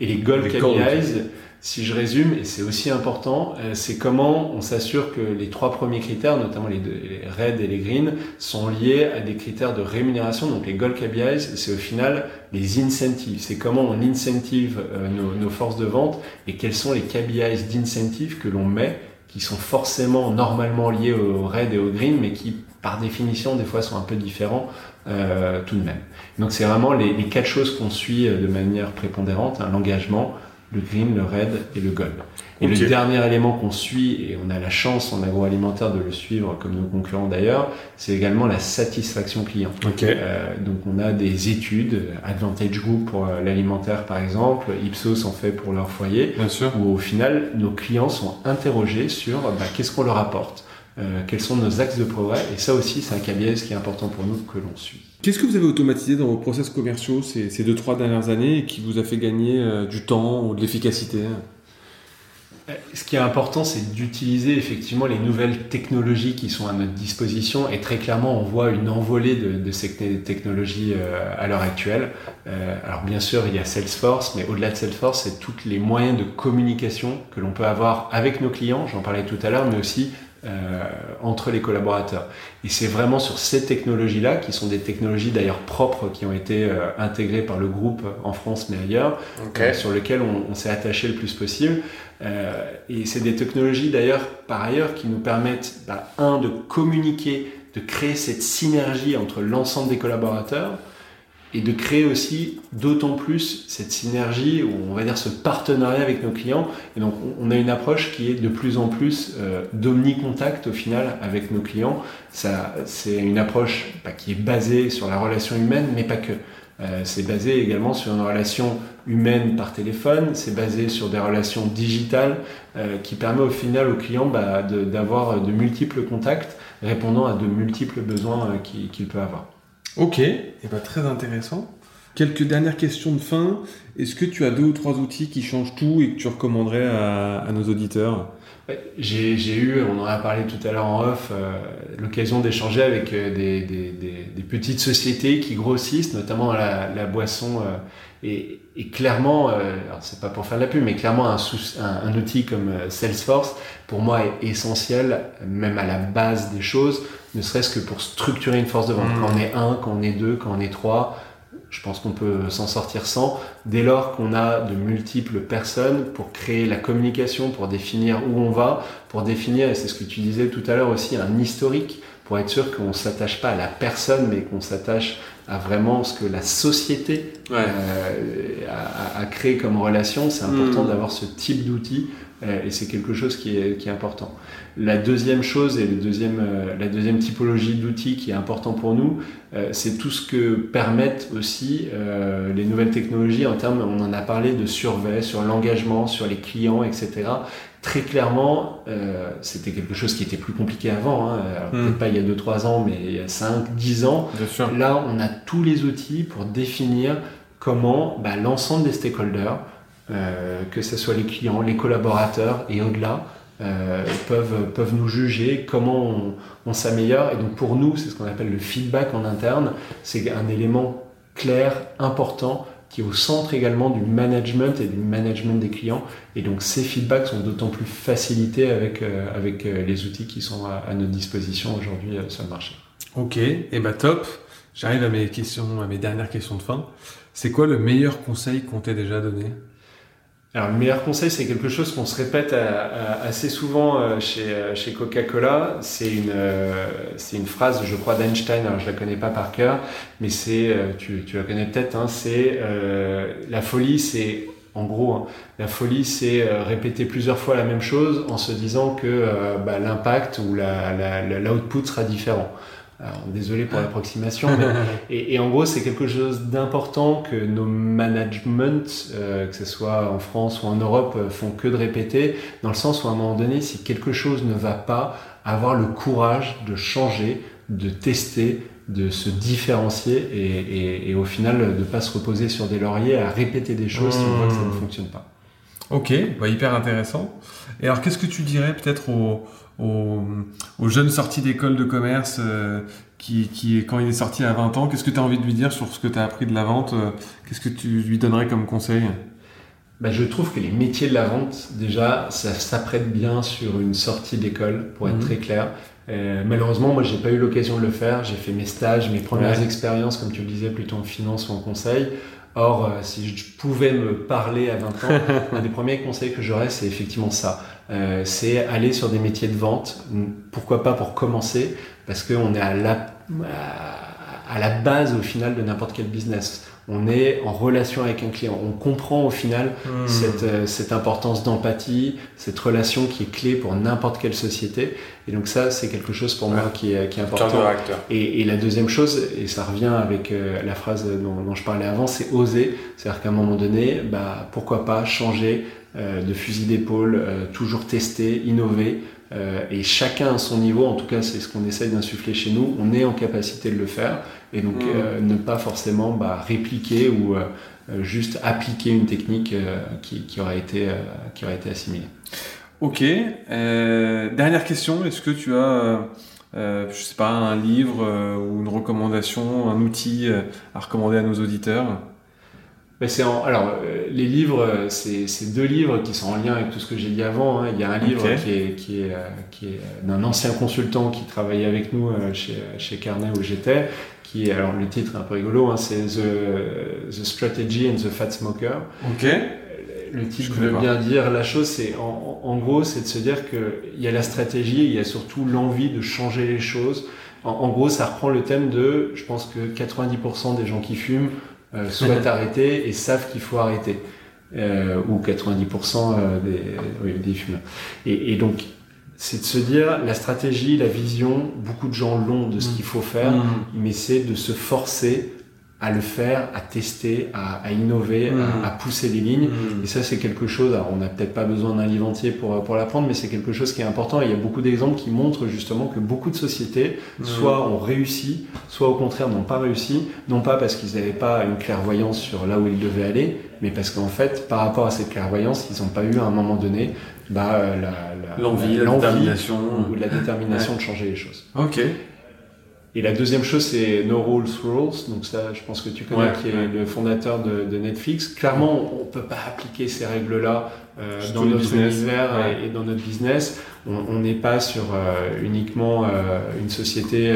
Et les gold Les KPIs. Si je résume, et c'est aussi important, euh, c'est comment on s'assure que les trois premiers critères, notamment les, deux, les red et les green, sont liés à des critères de rémunération. Donc les gold KPIs, c'est au final les incentives. C'est comment on incentive euh, nos, nos forces de vente et quels sont les KPIs d'incentive que l'on met qui sont forcément normalement liés au red et au green, mais qui par définition des fois sont un peu différents euh, tout de même. Donc c'est vraiment les, les quatre choses qu'on suit euh, de manière prépondérante, hein, l'engagement, le green, le red et le gold. Et le dernier élément qu'on suit, et on a la chance en agroalimentaire de le suivre comme nos concurrents d'ailleurs, c'est également la satisfaction client. Ok. Euh, donc on a des études, Advantage Group pour euh, l'alimentaire par exemple, Ipsos en fait pour leur foyer, Bien sûr. où au final nos clients sont interrogés sur bah, qu'est-ce qu'on leur apporte, euh, quels sont nos axes de progrès, et ça aussi c'est un KBS qui est important pour nous que l'on suit. Qu'est-ce que vous avez automatisé dans vos process commerciaux ces, ces deux, trois dernières années et qui vous a fait gagner euh, du temps ou de l'efficacité? Euh, Ce qui est important, c'est d'utiliser effectivement les nouvelles technologies qui sont à notre disposition. Et très clairement, on voit une envolée de, ces te- technologies euh, à l'heure actuelle. Alors bien sûr, il y a Salesforce, mais au-delà de Salesforce, c'est tous les moyens de communication que l'on peut avoir avec nos clients. J'en parlais tout à l'heure, mais aussi euh, entre les collaborateurs. Et c'est vraiment sur ces technologies-là, qui sont des technologies d'ailleurs propres, qui ont été euh, intégrées par le groupe en France, mais ailleurs, euh, sur lequel on, on s'est attaché le plus possible. Euh, et c'est des technologies d'ailleurs, par ailleurs, qui nous permettent, bah, un, de communiquer, de créer cette synergie entre l'ensemble des collaborateurs, et de créer aussi d'autant plus cette synergie ou on va dire ce partenariat avec nos clients. Et donc on a une approche qui est de plus en plus euh, d'omni-contact au final avec nos clients. Ça, c'est une approche bah, qui est basée sur la relation humaine, mais pas que. Euh, c'est basé également sur une relation humaine par téléphone, c'est basé sur des relations digitales euh, qui permet au final au client bah, d'avoir de, multiples contacts répondant à de multiples besoins euh, qu'il peut avoir. Ok, et eh ben, très intéressant. Quelques dernières questions de fin. Est-ce que tu as deux ou trois outils qui changent tout et que tu recommanderais à, nos auditeurs? J'ai eu, on en a parlé tout à l'heure en off, euh, l'occasion d'échanger avec euh, des, petites sociétés qui grossissent, notamment la, la boisson. Euh, et, clairement, alors c'est pas pour faire de la pub, mais clairement un, un, outil comme Salesforce, pour moi, est essentiel, même à la base des choses, ne serait-ce que pour structurer une force de vente. Mmh. Quand on est un, quand on est deux, quand on est trois, je pense qu'on peut s'en sortir sans, dès lors qu'on a de multiples personnes pour créer la communication, pour définir où on va, pour définir, et c'est ce que tu disais tout à l'heure aussi, un historique, pour être sûr qu'on ne s'attache pas à la personne, mais qu'on s'attache à vraiment ce que la société euh, a, créé comme relation. C'est important mmh. d'avoir ce type d'outil euh, et c'est quelque chose qui est, qui est, important. La deuxième chose et le deuxième, euh, la deuxième typologie d'outils qui est important pour nous, euh, c'est tout ce que permettent aussi les nouvelles technologies en termes, on en a parlé de survey, sur l'engagement, sur les clients, etc. Très clairement, c'était quelque chose qui était plus compliqué avant, hein. Hmm. peut-être pas il y a 2-3 ans, mais il y a 5, 10 ans. Là, on a tous les outils pour définir comment bah, l'ensemble des stakeholders, euh, que ce soit les clients, les collaborateurs et au-delà, euh, peuvent, peuvent nous juger, comment on, s'améliore. Et donc pour nous, c'est ce qu'on appelle le feedback en interne. C'est un élément clair, important, qui est au centre également du management et du management des clients. Et donc ces feedbacks sont d'autant plus facilités avec, euh, avec les outils qui sont à, notre disposition aujourd'hui sur le marché. Ok, et eh bah top. J'arrive à mes questions, à mes dernières questions de fin. C'est quoi le meilleur conseil qu'on t'ait déjà donné? Alors le meilleur conseil, c'est quelque chose qu'on se répète assez souvent euh, chez, euh, Coca-Cola. C'est une, euh, c'est une phrase, je crois, d'Einstein. Alors je la connais pas par cœur, mais c'est, tu, tu la connais peut-être. Hein, c'est la folie, c'est en gros, hein, la folie, c'est répéter plusieurs fois la même chose en se disant que bah, l'impact ou la, la, l'output sera différent. Alors, désolé pour l'approximation, et, et, en gros, c'est quelque chose d'important que nos managements, euh, que ce soit en France ou en Europe, euh, font que de répéter, dans le sens où à un moment donné, si quelque chose ne va pas, avoir le courage de changer, de tester, de se différencier et, et, et au final de ne pas se reposer sur des lauriers à répéter des choses si on voit que ça ne mmh. fonctionne pas. Ok, bah hyper intéressant. Et alors, qu'est-ce que tu dirais peut-être aux, aux, jeunes sorties d'école de commerce euh, qui, qui, quand il est sorti à 20 ans, qu'est-ce que tu as envie de lui dire sur ce que tu as appris de la vente euh, Qu'est-ce que tu lui donnerais comme conseil? Bah, je trouve que les métiers de la vente, déjà, ça s'apprête bien sur une sortie d'école, pour être mhm. très clair. Euh, malheureusement, moi, j'ai pas eu l'occasion de le faire. J'ai fait mes stages, mes premières expériences, comme tu le disais, plutôt en finance ou en conseil. Or, euh, si je pouvais me parler à 20 ans, un des premiers conseils que j'aurais, c'est effectivement ça. Euh, c'est aller sur des métiers de vente. Pourquoi pas pour commencer? Parce qu'on est à la, à la base au final de n'importe quel business on est en relation avec un client. On comprend au final hmm. cette, euh, cette, importance d'empathie, cette relation qui est clé pour n'importe quelle société. Et donc ça, c'est quelque chose pour moi qui est, qui est important. Et, et, la deuxième chose, et ça revient avec euh, la phrase dont, je parlais avant, c'est oser. C'est-à-dire qu'à un moment donné, bah, pourquoi pas changer euh, de fusil d'épaule, toujours tester, innover. Et chacun à son niveau, en tout cas c'est ce qu'on essaye d'insuffler chez nous, on est en capacité de le faire et donc mm. euh, ne pas forcément bah, répliquer ou euh, euh, juste appliquer une technique qui, qui, aurait été, qui aurait été assimilée. Ok. dernière question, est-ce que tu as, je sais pas, un livre ou une recommandation, un outil à recommander à nos auditeurs? C'est alors les livres, c'est deux livres qui sont en lien avec tout ce que j'ai dit avant. Hein. Il y a un livre qui est, qui est, qui est d'un ancien consultant qui travaillait avec nous chez, chez Carnet où j'étais, qui alors le titre est un peu rigolo, hein, c'est the, the, Strategy and the Fat Smoker. Ok. Le titre veut bien dire la chose, c'est en, en, gros, c'est de se dire qu'il y a la stratégie, il y a surtout l'envie de changer les choses, En, gros, ça reprend le thème de, je pense que 90% des gens qui fument euh, souhaitent arrêter et savent qu'il faut arrêter. Euh, ou 90% euh, des, oui, des fumeurs. Et, et donc, c'est de se dire la stratégie, la vision, beaucoup de gens l'ont de ce mmh. qu'il faut faire, mmh. mais c'est de se forcer à le faire, à tester, à, à innover, à, mmh. à, pousser les lignes. Mmh. Et ça, c'est quelque chose, alors on n'a peut-être pas besoin d'un livre entier pour, pour l'apprendre, mais c'est quelque chose qui est important. Et il y a beaucoup d'exemples qui montrent justement que beaucoup de sociétés, mmh. soit ont réussi, soit au contraire n'ont pas réussi, non pas parce qu'ils n'avaient pas une clairvoyance sur là où ils devaient aller, mais parce qu'en fait, par rapport à cette clairvoyance, ils n'ont pas eu à un moment donné bah, l'envie, la, la, détermination, ou la détermination ouais. de changer les choses. Ok. Et la deuxième chose, c'est No Rules Rules. Donc ça, je pense que tu connais, ouais, qui est ouais. le fondateur de, de, Netflix. Clairement, on peut pas appliquer ces règles-là euh, dans notre business. univers ouais. et, et, dans notre business. On n'est pas sur euh, uniquement euh, une société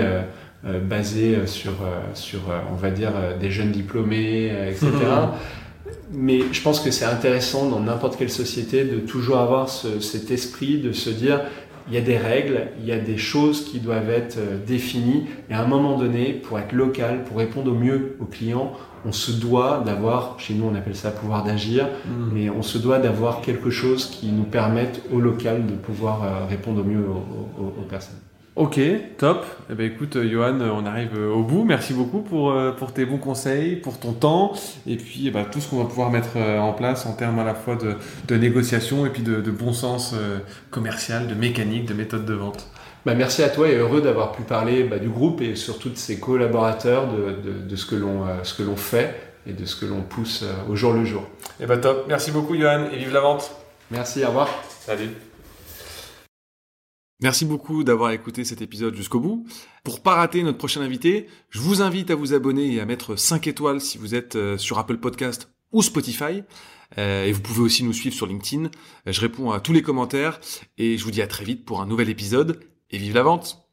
basée sur, sur on va dire, des jeunes diplômés, etc. Mais je pense que c'est intéressant dans n'importe quelle société de toujours avoir ce, cet esprit de se dire il y a des règles, il y a des choses qui doivent être euh, définies. Et à un moment donné, pour être local, pour répondre au mieux aux clients, on se doit d'avoir, chez nous on appelle ça pouvoir d'agir, mmh. mais on se doit d'avoir quelque chose qui nous permette au local de pouvoir euh, répondre au mieux aux, aux, aux personnes. Ok, top. Eh ben écoute, euh, Johan, euh, on arrive euh, au bout. Merci beaucoup pour, pour tes bons conseils, pour ton temps, et puis eh ben, tout ce qu'on va pouvoir mettre en place en termes à la fois de, de négociation et puis de, de bon sens commercial, de mécanique, de méthode de vente. Bah, merci à toi et heureux d'avoir pu parler bah, du groupe et surtout de ses collaborateurs, de, de, de ce que l'on ce que l'on fait et de ce que l'on pousse au jour le jour. Eh ben top. Merci beaucoup, Johan, et vive la vente. Merci, au revoir. Salut. Merci beaucoup d'avoir écouté cet épisode jusqu'au bout. Pour pas rater notre prochain invité, je vous invite à vous abonner et à mettre 5 étoiles si vous êtes euh, sur Apple Podcast ou Spotify. Euh, et vous pouvez aussi nous suivre sur LinkedIn. Je réponds à tous les commentaires et je vous dis à très vite pour un nouvel épisode et vive la vente